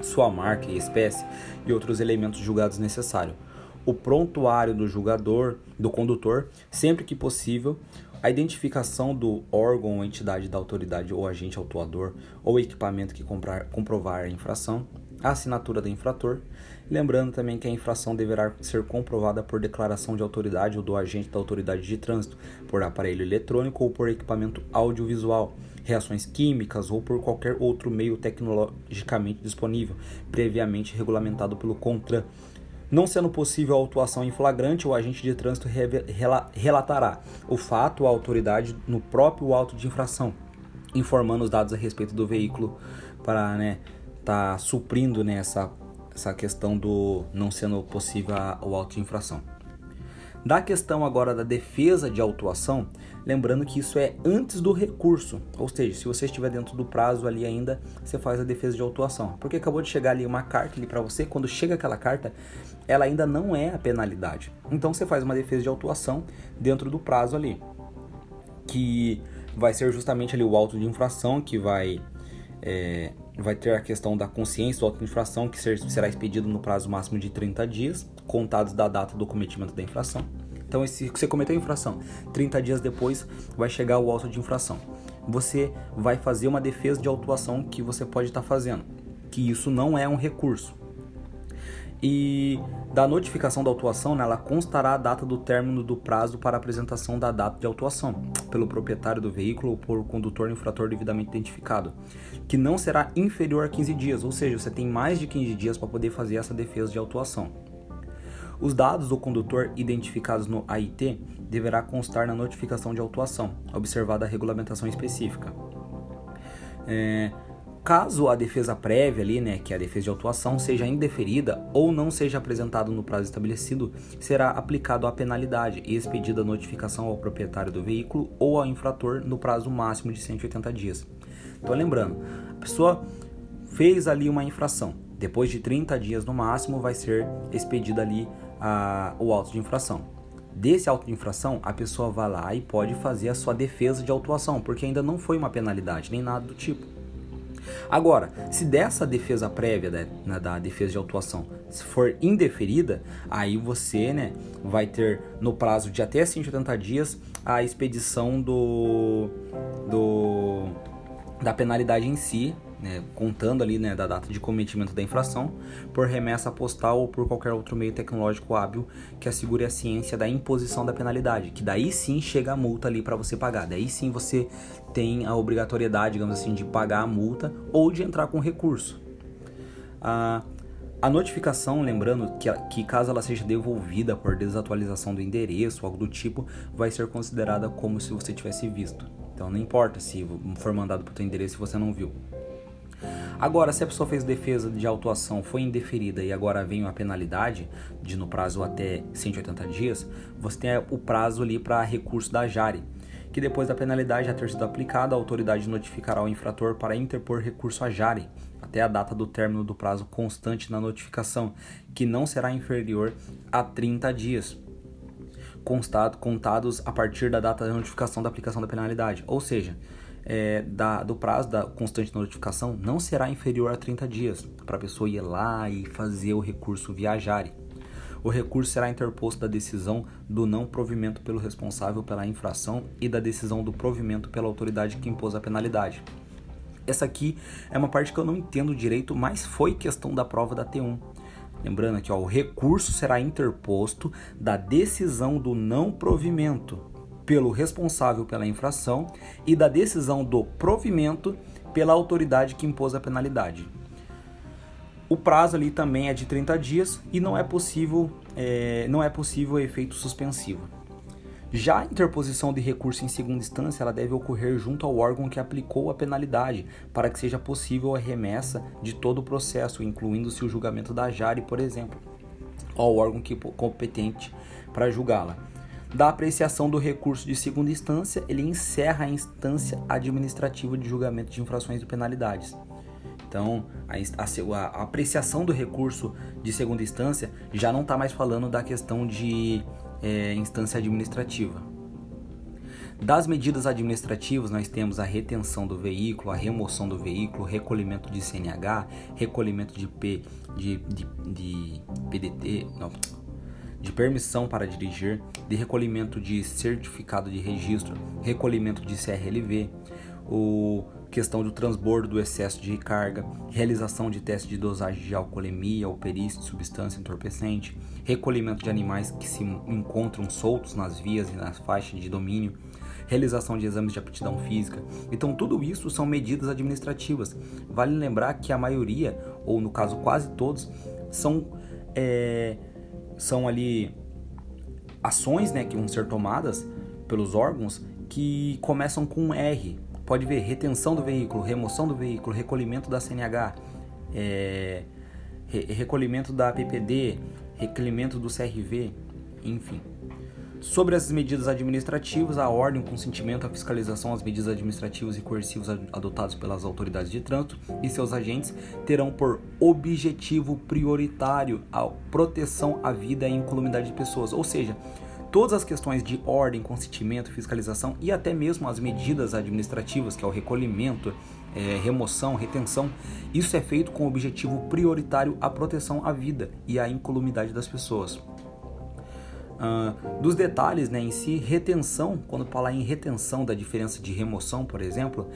sua marca e espécie e outros elementos julgados necessários. O prontuário do julgador, do condutor, sempre que possível, a identificação do órgão ou entidade da autoridade ou agente autuador ou equipamento que comprar, comprovar a infração, a assinatura do infrator, lembrando também que a infração deverá ser comprovada por declaração de autoridade ou do agente da autoridade de trânsito, por aparelho eletrônico ou por equipamento audiovisual, reações químicas ou por qualquer outro meio tecnologicamente disponível, previamente regulamentado pelo CONTRAN. Não sendo possível a autuação em flagrante, o agente de trânsito relatará o fato à autoridade no próprio auto de infração, informando os dados a respeito do veículo para né, tá suprindo né, essa, essa questão do não sendo possível o auto de infração. Da questão agora da defesa de autuação, lembrando que isso é antes do recurso, ou seja, se você estiver dentro do prazo ali ainda, você faz a defesa de autuação. Porque acabou de chegar ali uma carta ali para você, quando chega aquela carta, ela ainda não é a penalidade. Então você faz uma defesa de autuação dentro do prazo ali, que vai ser justamente ali o auto de infração que vai é, vai ter a questão da consciência do auto de infração, que será expedido no prazo máximo de 30 dias, contados da data do cometimento da infração. Então, se você cometeu a infração, 30 dias depois vai chegar o auto de infração. Você vai fazer uma defesa de autuação que você pode estar fazendo, que isso não é um recurso. E da notificação da autuação, né, ela constará a data do término do prazo para apresentação da data de autuação pelo proprietário do veículo ou por condutor infrator devidamente identificado, que não será inferior a 15 dias, ou seja, você tem mais de 15 dias para poder fazer essa defesa de autuação. Os dados do condutor identificados no AIT deverá constar na notificação de autuação, observada a regulamentação específica. É, Caso a defesa prévia ali, né, que é a defesa de autuação, seja indeferida ou não seja apresentado no prazo estabelecido, será aplicado a penalidade e expedida notificação ao proprietário do veículo ou ao infrator no prazo máximo de 180 dias. Então lembrando, a pessoa fez ali uma infração, depois de 30 dias no máximo vai ser expedida ali a, o auto de infração. Desse auto de infração, a pessoa vai lá e pode fazer a sua defesa de autuação, porque ainda não foi uma penalidade, nem nada do tipo. Agora, se dessa defesa prévia da, né, da defesa de autuação se for indeferida, aí você né, vai ter no prazo de até 180 dias a expedição do, do da penalidade em si né, contando ali né, da data de cometimento da infração, por remessa postal ou por qualquer outro meio tecnológico hábil que assegure a ciência da imposição da penalidade, que daí sim chega a multa ali para você pagar, daí sim você tem a obrigatoriedade, digamos assim, de pagar a multa ou de entrar com recurso. A, a notificação, lembrando que, que caso ela seja devolvida por desatualização do endereço, algo do tipo, vai ser considerada como se você tivesse visto. Então não importa se for mandado para o seu endereço e você não viu. Agora, se a pessoa fez defesa de autuação, foi indeferida e agora vem uma penalidade de no prazo até 180 dias, você tem o prazo ali para recurso da Jari, que depois da penalidade já ter sido aplicada, a autoridade notificará o infrator para interpor recurso à Jari até a data do término do prazo constante na notificação, que não será inferior a 30 dias. Contados a partir da data da notificação da aplicação da penalidade. Ou seja, é, da, do prazo da constante notificação não será inferior a 30 dias para a pessoa ir lá e fazer o recurso viajare. O recurso será interposto da decisão do não provimento pelo responsável pela infração e da decisão do provimento pela autoridade que impôs a penalidade. Essa aqui é uma parte que eu não entendo direito, mas foi questão da prova da T1. Lembrando aqui, o recurso será interposto da decisão do não provimento pelo responsável pela infração e da decisão do provimento pela autoridade que impôs a penalidade. O prazo ali também é de 30 dias e não é possível, é, não é possível efeito suspensivo. Já a interposição de recurso em segunda instância ela deve ocorrer junto ao órgão que aplicou a penalidade, para que seja possível a remessa de todo o processo, incluindo-se o julgamento da Jari, por exemplo, ao órgão que competente para julgá-la da apreciação do recurso de segunda instância, ele encerra a instância administrativa de julgamento de infrações e penalidades. Então, a, a, a apreciação do recurso de segunda instância já não está mais falando da questão de é, instância administrativa. Das medidas administrativas, nós temos a retenção do veículo, a remoção do veículo, recolhimento de CNH, recolhimento de, P, de, de, de PDT, não, de permissão para dirigir, de recolhimento de certificado de registro, recolhimento de CRLV, o questão do transbordo do excesso de recarga, realização de teste de dosagem de alcoolemia ou perícia de substância entorpecente, recolhimento de animais que se encontram soltos nas vias e nas faixas de domínio, realização de exames de aptidão física. Então, tudo isso são medidas administrativas. Vale lembrar que a maioria, ou no caso quase todos, são é, são ali ações né, que vão ser tomadas pelos órgãos que começam com R. Pode ver retenção do veículo, remoção do veículo, recolhimento da CNH, é, re recolhimento da PPD, recolhimento do CRV, enfim. Sobre as medidas administrativas, a ordem, o consentimento, a fiscalização, as medidas administrativas e coercivas adotadas pelas autoridades de trânsito e seus agentes terão por objetivo prioritário a proteção à vida e incolumidade de pessoas. Ou seja, todas as questões de ordem, consentimento, fiscalização e até mesmo as medidas administrativas, que é o recolhimento, é, remoção, retenção, isso é feito com objetivo prioritário a proteção à vida e à incolumidade das pessoas. Uh, dos detalhes né, em si, retenção, quando falar em retenção da diferença de remoção, por exemplo,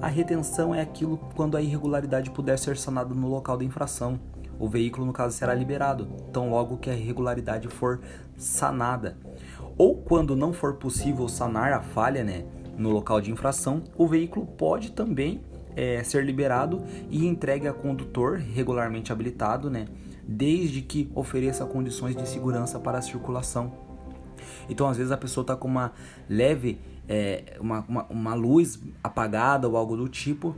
a retenção é aquilo quando a irregularidade puder ser sanada no local da infração. O veículo, no caso, será liberado, tão logo que a irregularidade for sanada. Ou quando não for possível sanar a falha né, no local de infração, o veículo pode também é, ser liberado e entregue a condutor regularmente habilitado, né, desde que ofereça condições de segurança para a circulação. Então, às vezes, a pessoa está com uma leve, é, uma, uma, uma luz apagada ou algo do tipo,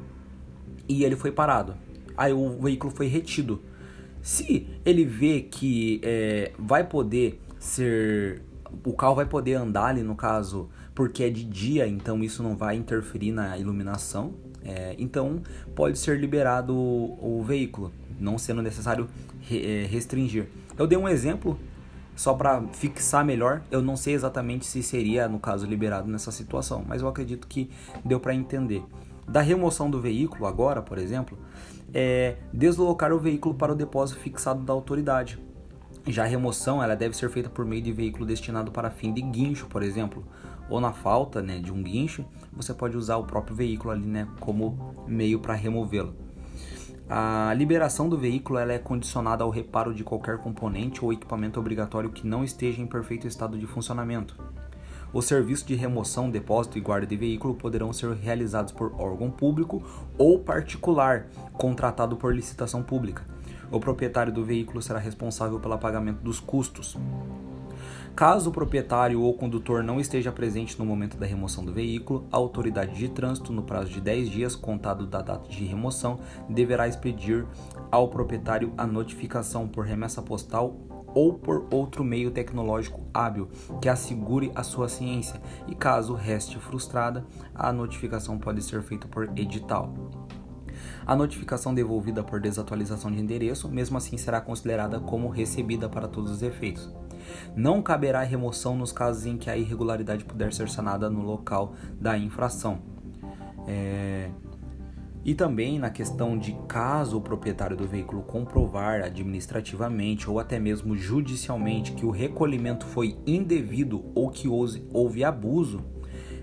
e ele foi parado. Aí o veículo foi retido. Se ele vê que é, vai poder ser. O carro vai poder andar ali, no caso, porque é de dia, então isso não vai interferir na iluminação. É, então pode ser liberado o, o veículo, não sendo necessário é, restringir. Eu dei um exemplo só para fixar melhor. Eu não sei exatamente se seria, no caso, liberado nessa situação, mas eu acredito que deu para entender. Da remoção do veículo, agora, por exemplo, é deslocar o veículo para o depósito fixado da autoridade. Já a remoção ela deve ser feita por meio de veículo destinado para fim de guincho, por exemplo, ou na falta né, de um guincho, você pode usar o próprio veículo ali né, como meio para removê-lo. A liberação do veículo ela é condicionada ao reparo de qualquer componente ou equipamento obrigatório que não esteja em perfeito estado de funcionamento. Os serviços de remoção, depósito e guarda de veículo poderão ser realizados por órgão público ou particular, contratado por licitação pública. O proprietário do veículo será responsável pelo pagamento dos custos. Caso o proprietário ou condutor não esteja presente no momento da remoção do veículo, a autoridade de trânsito, no prazo de 10 dias contado da data de remoção, deverá expedir ao proprietário a notificação por remessa postal ou por outro meio tecnológico hábil que assegure a sua ciência, e caso reste frustrada, a notificação pode ser feita por edital. A notificação devolvida por desatualização de endereço, mesmo assim, será considerada como recebida para todos os efeitos. Não caberá remoção nos casos em que a irregularidade puder ser sanada no local da infração. É... E também na questão de caso o proprietário do veículo comprovar administrativamente ou até mesmo judicialmente que o recolhimento foi indevido ou que houve abuso,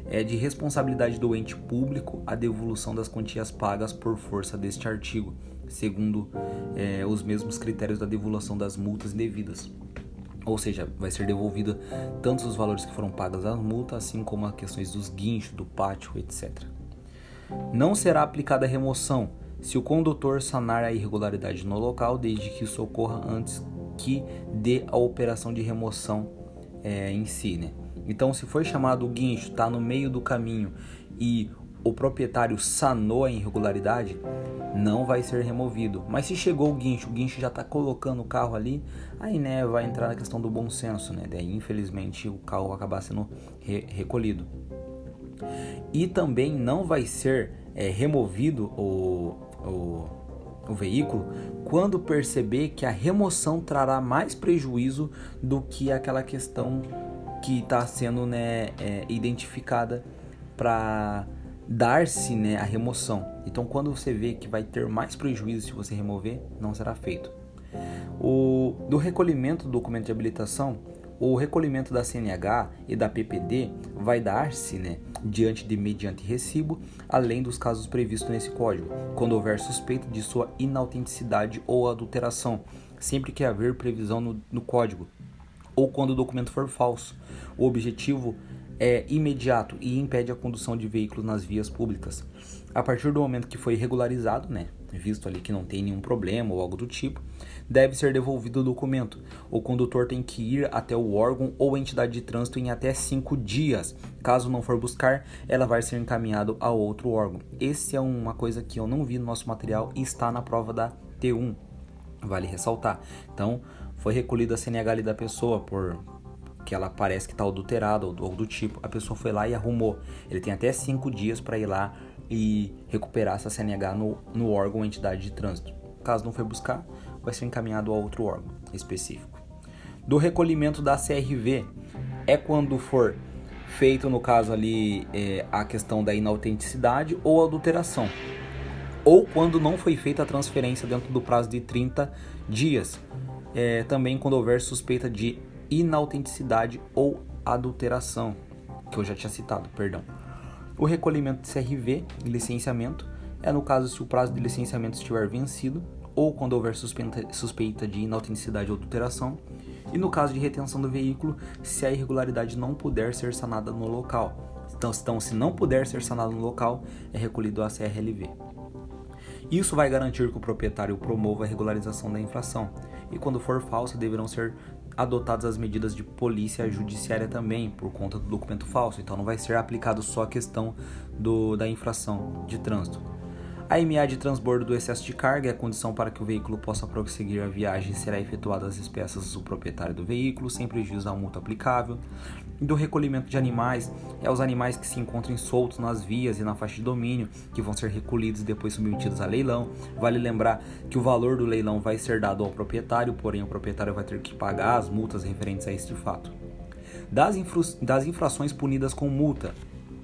é de responsabilidade do ente público a devolução das quantias pagas por força deste artigo, segundo é, os mesmos critérios da devolução das multas indevidas. Ou seja, vai ser devolvida tanto os valores que foram pagos às multas, assim como as questões dos guinchos, do pátio, etc. Não será aplicada remoção se o condutor sanar a irregularidade no local, desde que isso ocorra antes que dê a operação de remoção é, em si. Né? Então, se foi chamado o guincho, está no meio do caminho e o proprietário sanou a irregularidade, não vai ser removido. Mas se chegou o guincho, o guincho já está colocando o carro ali, aí né, vai entrar na questão do bom senso, né? Daí infelizmente o carro vai acabar sendo re recolhido. E também não vai ser é, removido o, o, o veículo quando perceber que a remoção trará mais prejuízo do que aquela questão que está sendo né, é, identificada para dar-se né, a remoção. Então, quando você vê que vai ter mais prejuízo se você remover, não será feito. O, do recolhimento do documento de habilitação, o recolhimento da CNH e da PPD vai dar-se né, diante de mediante recibo, além dos casos previstos nesse código, quando houver suspeita de sua inautenticidade ou adulteração, sempre que haver previsão no, no código, ou quando o documento for falso. O objetivo é imediato e impede a condução de veículos nas vias públicas. A partir do momento que foi regularizado, né, visto ali que não tem nenhum problema ou algo do tipo, deve ser devolvido o documento. O condutor tem que ir até o órgão ou entidade de trânsito em até cinco dias. Caso não for buscar, ela vai ser encaminhado a outro órgão. Esse é uma coisa que eu não vi no nosso material e está na prova da T1. Vale ressaltar. Então, foi recolhida a CNH ali da pessoa por que ela parece que está adulterada ou ou do tipo. A pessoa foi lá e arrumou. Ele tem até cinco dias para ir lá e recuperar essa CNH no, no órgão ou entidade de trânsito. Caso não for buscar, vai ser encaminhado a outro órgão específico. Do recolhimento da CRV é quando for feito, no caso ali, é, a questão da inautenticidade ou adulteração. Ou quando não foi feita a transferência dentro do prazo de 30 dias. É, também quando houver suspeita de inautenticidade ou adulteração, que eu já tinha citado, perdão. O recolhimento de CRV licenciamento é no caso se o prazo de licenciamento estiver vencido ou quando houver suspeita, de inautenticidade ou adulteração, e no caso de retenção do veículo, se a irregularidade não puder ser sanada no local. Então, então se não puder ser sanado no local, é recolhido a CRLV. Isso vai garantir que o proprietário promova a regularização da infração, e quando for falsa, deverão ser adotadas as medidas de polícia judiciária também, por conta do documento falso. Então não vai ser aplicado só a questão do, da infração de trânsito. A MA de transbordo do excesso de carga é a condição para que o veículo possa prosseguir a viagem e será efetuada as espécies do proprietário do veículo, sem prejuízo à multa aplicável. Do recolhimento de animais é os animais que se encontram soltos nas vias e na faixa de domínio, que vão ser recolhidos e depois submetidos a leilão. Vale lembrar que o valor do leilão vai ser dado ao proprietário, porém o proprietário vai ter que pagar as multas referentes a este fato. Das, infra das infrações punidas com multa,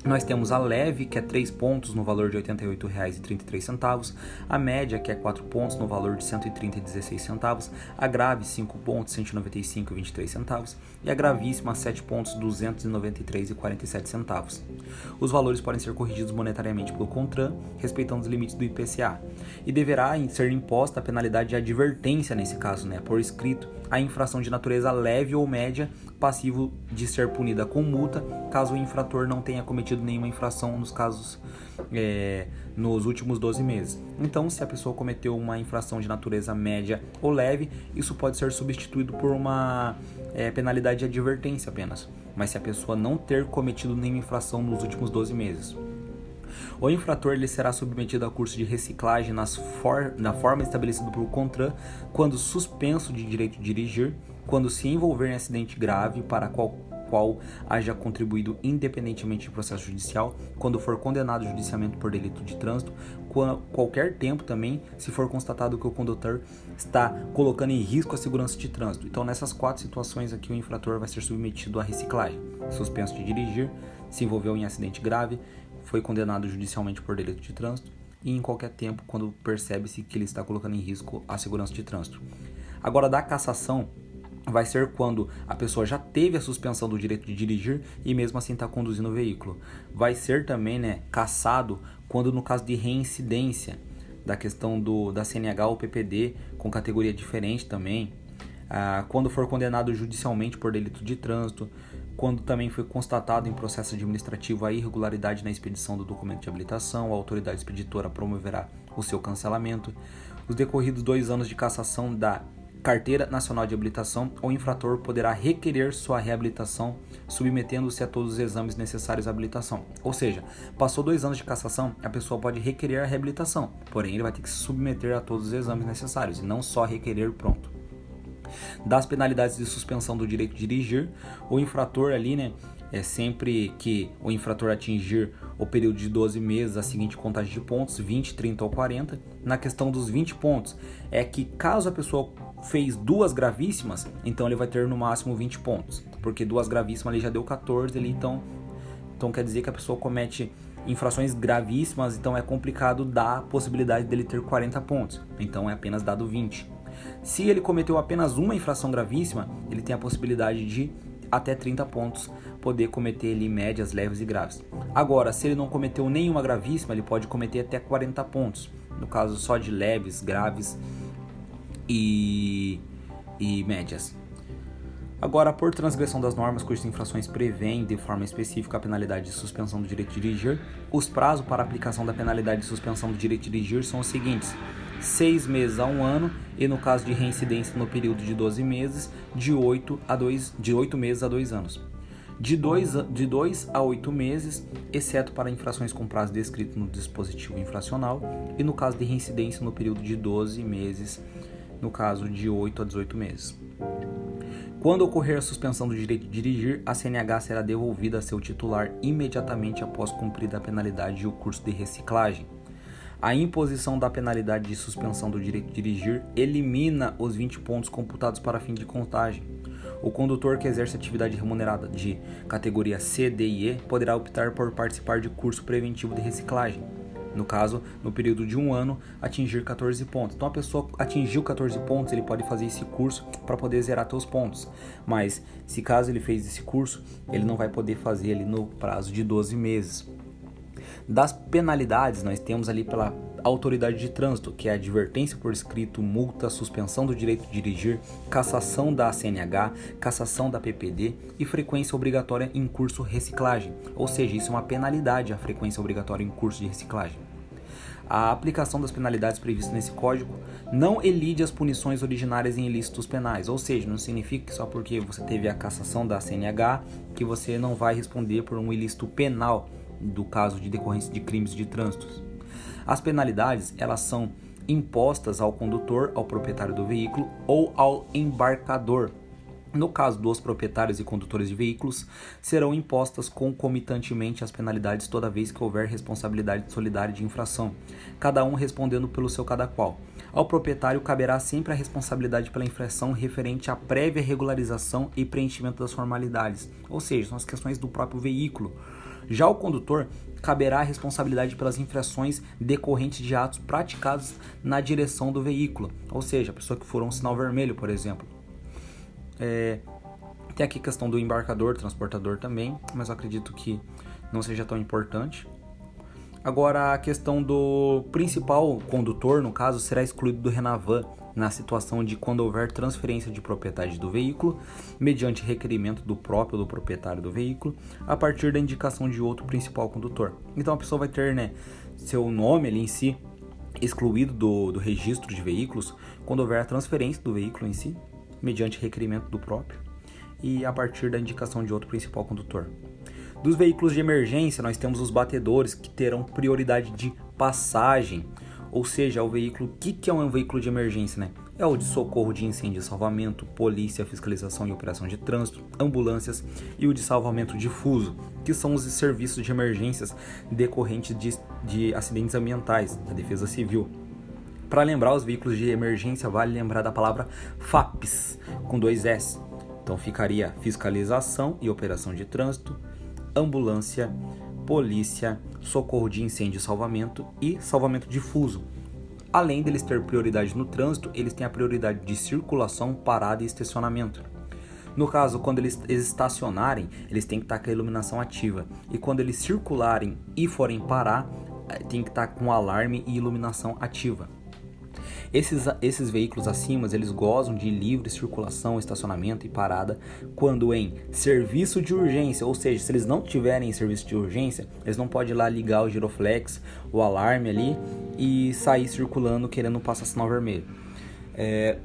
nós temos a leve, que é 3 pontos no valor de R$ 88,33, a média, que é 4 pontos no valor de R$ 130,16, a grave, 5 pontos, R$ 195,23 e a gravíssima, 7 pontos, R$ 293,47. Os valores podem ser corrigidos monetariamente pelo CONTRAN, respeitando os limites do IPCA, e deverá ser imposta a penalidade de advertência nesse caso, né, por escrito, a infração de natureza leve ou média, passivo de ser punida com multa, caso o infrator não tenha cometido nenhuma infração nos casos é, nos últimos 12 meses. Então, se a pessoa cometeu uma infração de natureza média ou leve, isso pode ser substituído por uma é, penalidade de advertência apenas. Mas se a pessoa não ter cometido nenhuma infração nos últimos 12 meses. O infrator ele será submetido a curso de reciclagem nas for, na forma estabelecida pelo CONTRAN quando suspenso de direito de dirigir, quando se envolver em acidente grave para qual qual haja contribuído independentemente de processo judicial, quando for condenado judicialmente por delito de trânsito, qualquer tempo também, se for constatado que o condutor está colocando em risco a segurança de trânsito. Então, nessas quatro situações aqui, o infrator vai ser submetido à reciclagem: suspenso de dirigir, se envolveu em acidente grave, foi condenado judicialmente por delito de trânsito e em qualquer tempo quando percebe-se que ele está colocando em risco a segurança de trânsito. Agora, da cassação, vai ser quando a pessoa já teve a suspensão do direito de dirigir e mesmo assim está conduzindo o veículo. Vai ser também né, cassado quando no caso de reincidência da questão do, da CNH ou PPD com categoria diferente também, ah, quando for condenado judicialmente por delito de trânsito, quando também foi constatado em processo administrativo a irregularidade na expedição do documento de habilitação, a autoridade expeditora promoverá o seu cancelamento. Os decorridos dois anos de cassação da Carteira Nacional de Habilitação, o infrator poderá requerer sua reabilitação, submetendo-se a todos os exames necessários à habilitação. Ou seja, passou dois anos de cassação, a pessoa pode requerer a reabilitação, porém ele vai ter que se submeter a todos os exames necessários e não só requerer pronto. Das penalidades de suspensão do direito de dirigir, o infrator ali, né, é sempre que o infrator atingir o período de 12 meses, a seguinte contagem de pontos, 20, 30 ou 40. Na questão dos 20 pontos, é que caso a pessoa fez duas gravíssimas, então ele vai ter no máximo 20 pontos, porque duas gravíssimas ele já deu 14 ali, então, então quer dizer que a pessoa comete infrações gravíssimas, então é complicado dar a possibilidade dele ter 40 pontos, então é apenas dado 20. Se ele cometeu apenas uma infração gravíssima, ele tem a possibilidade de até 30 pontos poder cometer ali médias, leves e graves. Agora, se ele não cometeu nenhuma gravíssima, ele pode cometer até 40 pontos. No caso só de leves, graves e, e médias. Agora, por transgressão das normas cujas infrações prevêem de forma específica a penalidade de suspensão do direito de dirigir, os prazos para aplicação da penalidade de suspensão do direito de dirigir são os seguintes: seis meses a um ano e, no caso de reincidência no período de 12 meses, de 8, a 2, de 8 meses a 2 anos. De 2 de dois a 8 meses, exceto para infrações com prazo descrito no dispositivo infracional, e no caso de reincidência no período de 12 meses, no caso de 8 a 18 meses. Quando ocorrer a suspensão do direito de dirigir, a CNH será devolvida a seu titular imediatamente após cumprida a penalidade e o curso de reciclagem. A imposição da penalidade de suspensão do direito de dirigir elimina os 20 pontos computados para fim de contagem. O condutor que exerce atividade remunerada de categoria C, D e E poderá optar por participar de curso preventivo de reciclagem no caso, no período de um ano, atingir 14 pontos. Então a pessoa atingiu 14 pontos, ele pode fazer esse curso para poder zerar seus pontos. Mas se caso ele fez esse curso, ele não vai poder fazer ali no prazo de 12 meses. Das penalidades, nós temos ali pela autoridade de trânsito, que é advertência por escrito, multa, suspensão do direito de dirigir, cassação da CNH, cassação da PPD e frequência obrigatória em curso reciclagem. Ou seja, isso é uma penalidade a frequência obrigatória em curso de reciclagem. A aplicação das penalidades previstas nesse código não elide as punições originárias em ilícitos penais, ou seja, não significa que só porque você teve a cassação da CNH que você não vai responder por um ilícito penal do caso de decorrência de crimes de trânsito. As penalidades, elas são impostas ao condutor, ao proprietário do veículo ou ao embarcador. No caso dos proprietários e condutores de veículos, serão impostas concomitantemente as penalidades toda vez que houver responsabilidade solidária de infração, cada um respondendo pelo seu cada qual. Ao proprietário caberá sempre a responsabilidade pela infração referente à prévia regularização e preenchimento das formalidades, ou seja, são as questões do próprio veículo. Já o condutor caberá a responsabilidade pelas infrações decorrentes de atos praticados na direção do veículo, ou seja, a pessoa que furou um sinal vermelho, por exemplo. É, tem aqui a questão do embarcador, transportador também, mas eu acredito que não seja tão importante. Agora, a questão do principal condutor, no caso, será excluído do Renavan na situação de quando houver transferência de propriedade do veículo, mediante requerimento do próprio do proprietário do veículo, a partir da indicação de outro principal condutor. Então a pessoa vai ter né, seu nome ali em si excluído do, do registro de veículos quando houver a transferência do veículo em si, mediante requerimento do próprio, e a partir da indicação de outro principal condutor. Dos veículos de emergência, nós temos os batedores que terão prioridade de passagem ou seja, o veículo, que, que é um veículo de emergência, né? É o de socorro de incêndio salvamento, polícia, fiscalização e operação de trânsito, ambulâncias e o de salvamento difuso, que são os serviços de emergências decorrentes de, de acidentes ambientais, da defesa civil. Para lembrar os veículos de emergência, vale lembrar da palavra FAPS, com dois S. Então ficaria fiscalização e operação de trânsito, ambulância, polícia, socorro de incêndio e salvamento e salvamento difuso. Além deles ter prioridade no trânsito, eles têm a prioridade de circulação, parada e estacionamento. No caso, quando eles estacionarem, eles têm que estar com a iluminação ativa. E quando eles circularem e forem parar, eh, tem que estar com alarme e iluminação ativa. Esses, esses veículos acima, eles gozam de livre circulação, estacionamento e parada quando em serviço de urgência, ou seja, se eles não tiverem serviço de urgência, eles não podem ir lá ligar o giroflex, o alarme ali e sair circulando querendo passar sinal vermelho. É,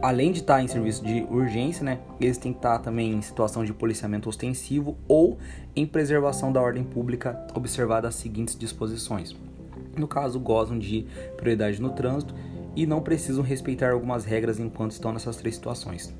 além de estar em serviço de urgência, né, eles têm que estar também em situação de policiamento ostensivo ou em preservação da ordem pública, observadas as seguintes disposições. No caso, gozam de prioridade no trânsito e não precisam respeitar algumas regras enquanto estão nessas três situações.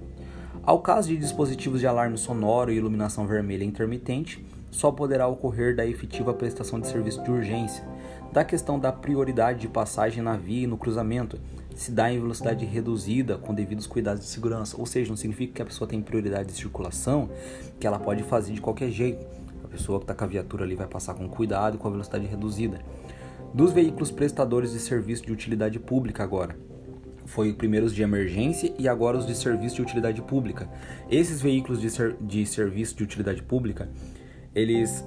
Ao caso de dispositivos de alarme sonoro e iluminação vermelha intermitente, só poderá ocorrer da efetiva prestação de serviço de urgência. Da questão da prioridade de passagem na via e no cruzamento, se dá em velocidade reduzida com devidos cuidados de segurança, ou seja, não significa que a pessoa tem prioridade de circulação, que ela pode fazer de qualquer jeito. A pessoa que está com a viatura ali vai passar com cuidado com a velocidade reduzida dos veículos prestadores de serviço de utilidade pública agora. Foi primeiro os de emergência e agora os de serviço de utilidade pública. Esses veículos de, ser, de serviço de utilidade pública, eles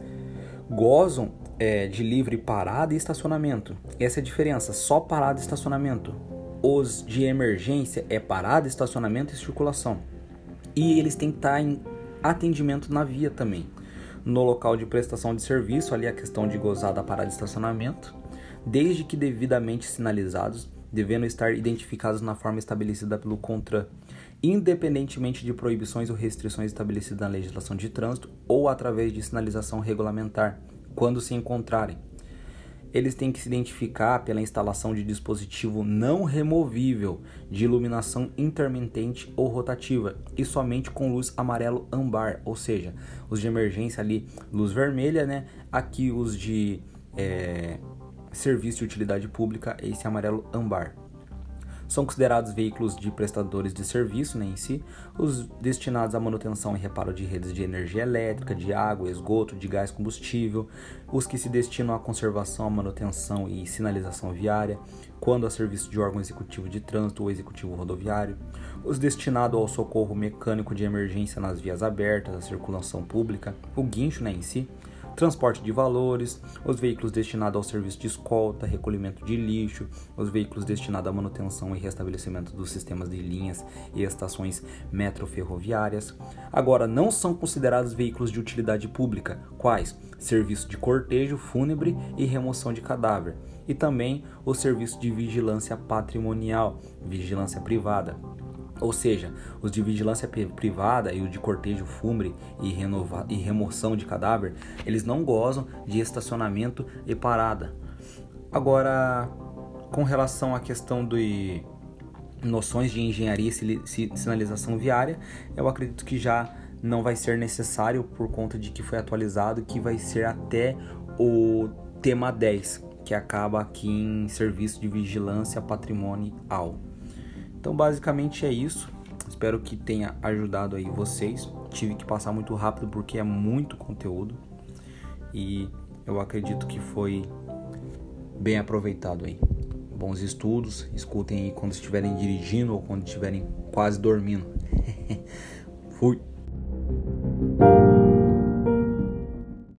gozam é, de livre parada e estacionamento. Essa é a diferença, só parada e estacionamento. Os de emergência é parada, estacionamento e circulação. E eles têm que estar em atendimento na via também. No local de prestação de serviço, ali a questão de gozar da parada de estacionamento, desde que devidamente sinalizados, devendo estar identificados na forma estabelecida pelo CONTRAN, independentemente de proibições ou restrições estabelecidas na legislação de trânsito ou através de sinalização regulamentar, quando se encontrarem eles têm que se identificar pela instalação de dispositivo não removível de iluminação intermitente ou rotativa e somente com luz amarelo ambar, ou seja, os de emergência ali luz vermelha, né? Aqui os de é, serviço de utilidade pública, esse amarelo ambar são considerados veículos de prestadores de serviço né, em si, os destinados à manutenção e reparo de redes de energia elétrica, de água, esgoto, de gás combustível, os que se destinam à conservação, manutenção e sinalização viária, quando a serviço de órgão executivo de trânsito ou executivo rodoviário, os destinados ao socorro mecânico de emergência nas vias abertas, a circulação pública, o guincho né, em si, transporte de valores, os veículos destinados ao serviço de escolta, recolhimento de lixo, os veículos destinados à manutenção e restabelecimento dos sistemas de linhas e estações metroferroviárias. Agora, não são considerados veículos de utilidade pública, quais? Serviço de cortejo fúnebre e remoção de cadáver, e também o serviço de vigilância patrimonial, vigilância privada. Ou seja, os de vigilância privada e o de cortejo fúnebre e, renova, e remoção de cadáver, eles não gozam de estacionamento e parada. Agora, com relação à questão de noções de engenharia e sinalização viária, eu acredito que já não vai ser necessário por conta de que foi atualizado, que vai ser até o tema 10, que acaba aqui em serviço de vigilância patrimonial. Então, basicamente é isso. Espero que tenha ajudado aí vocês. Tive que passar muito rápido porque é muito conteúdo e eu acredito que foi bem aproveitado aí. Bons estudos, escutem aí quando estiverem dirigindo ou quando estiverem quase dormindo. Fui.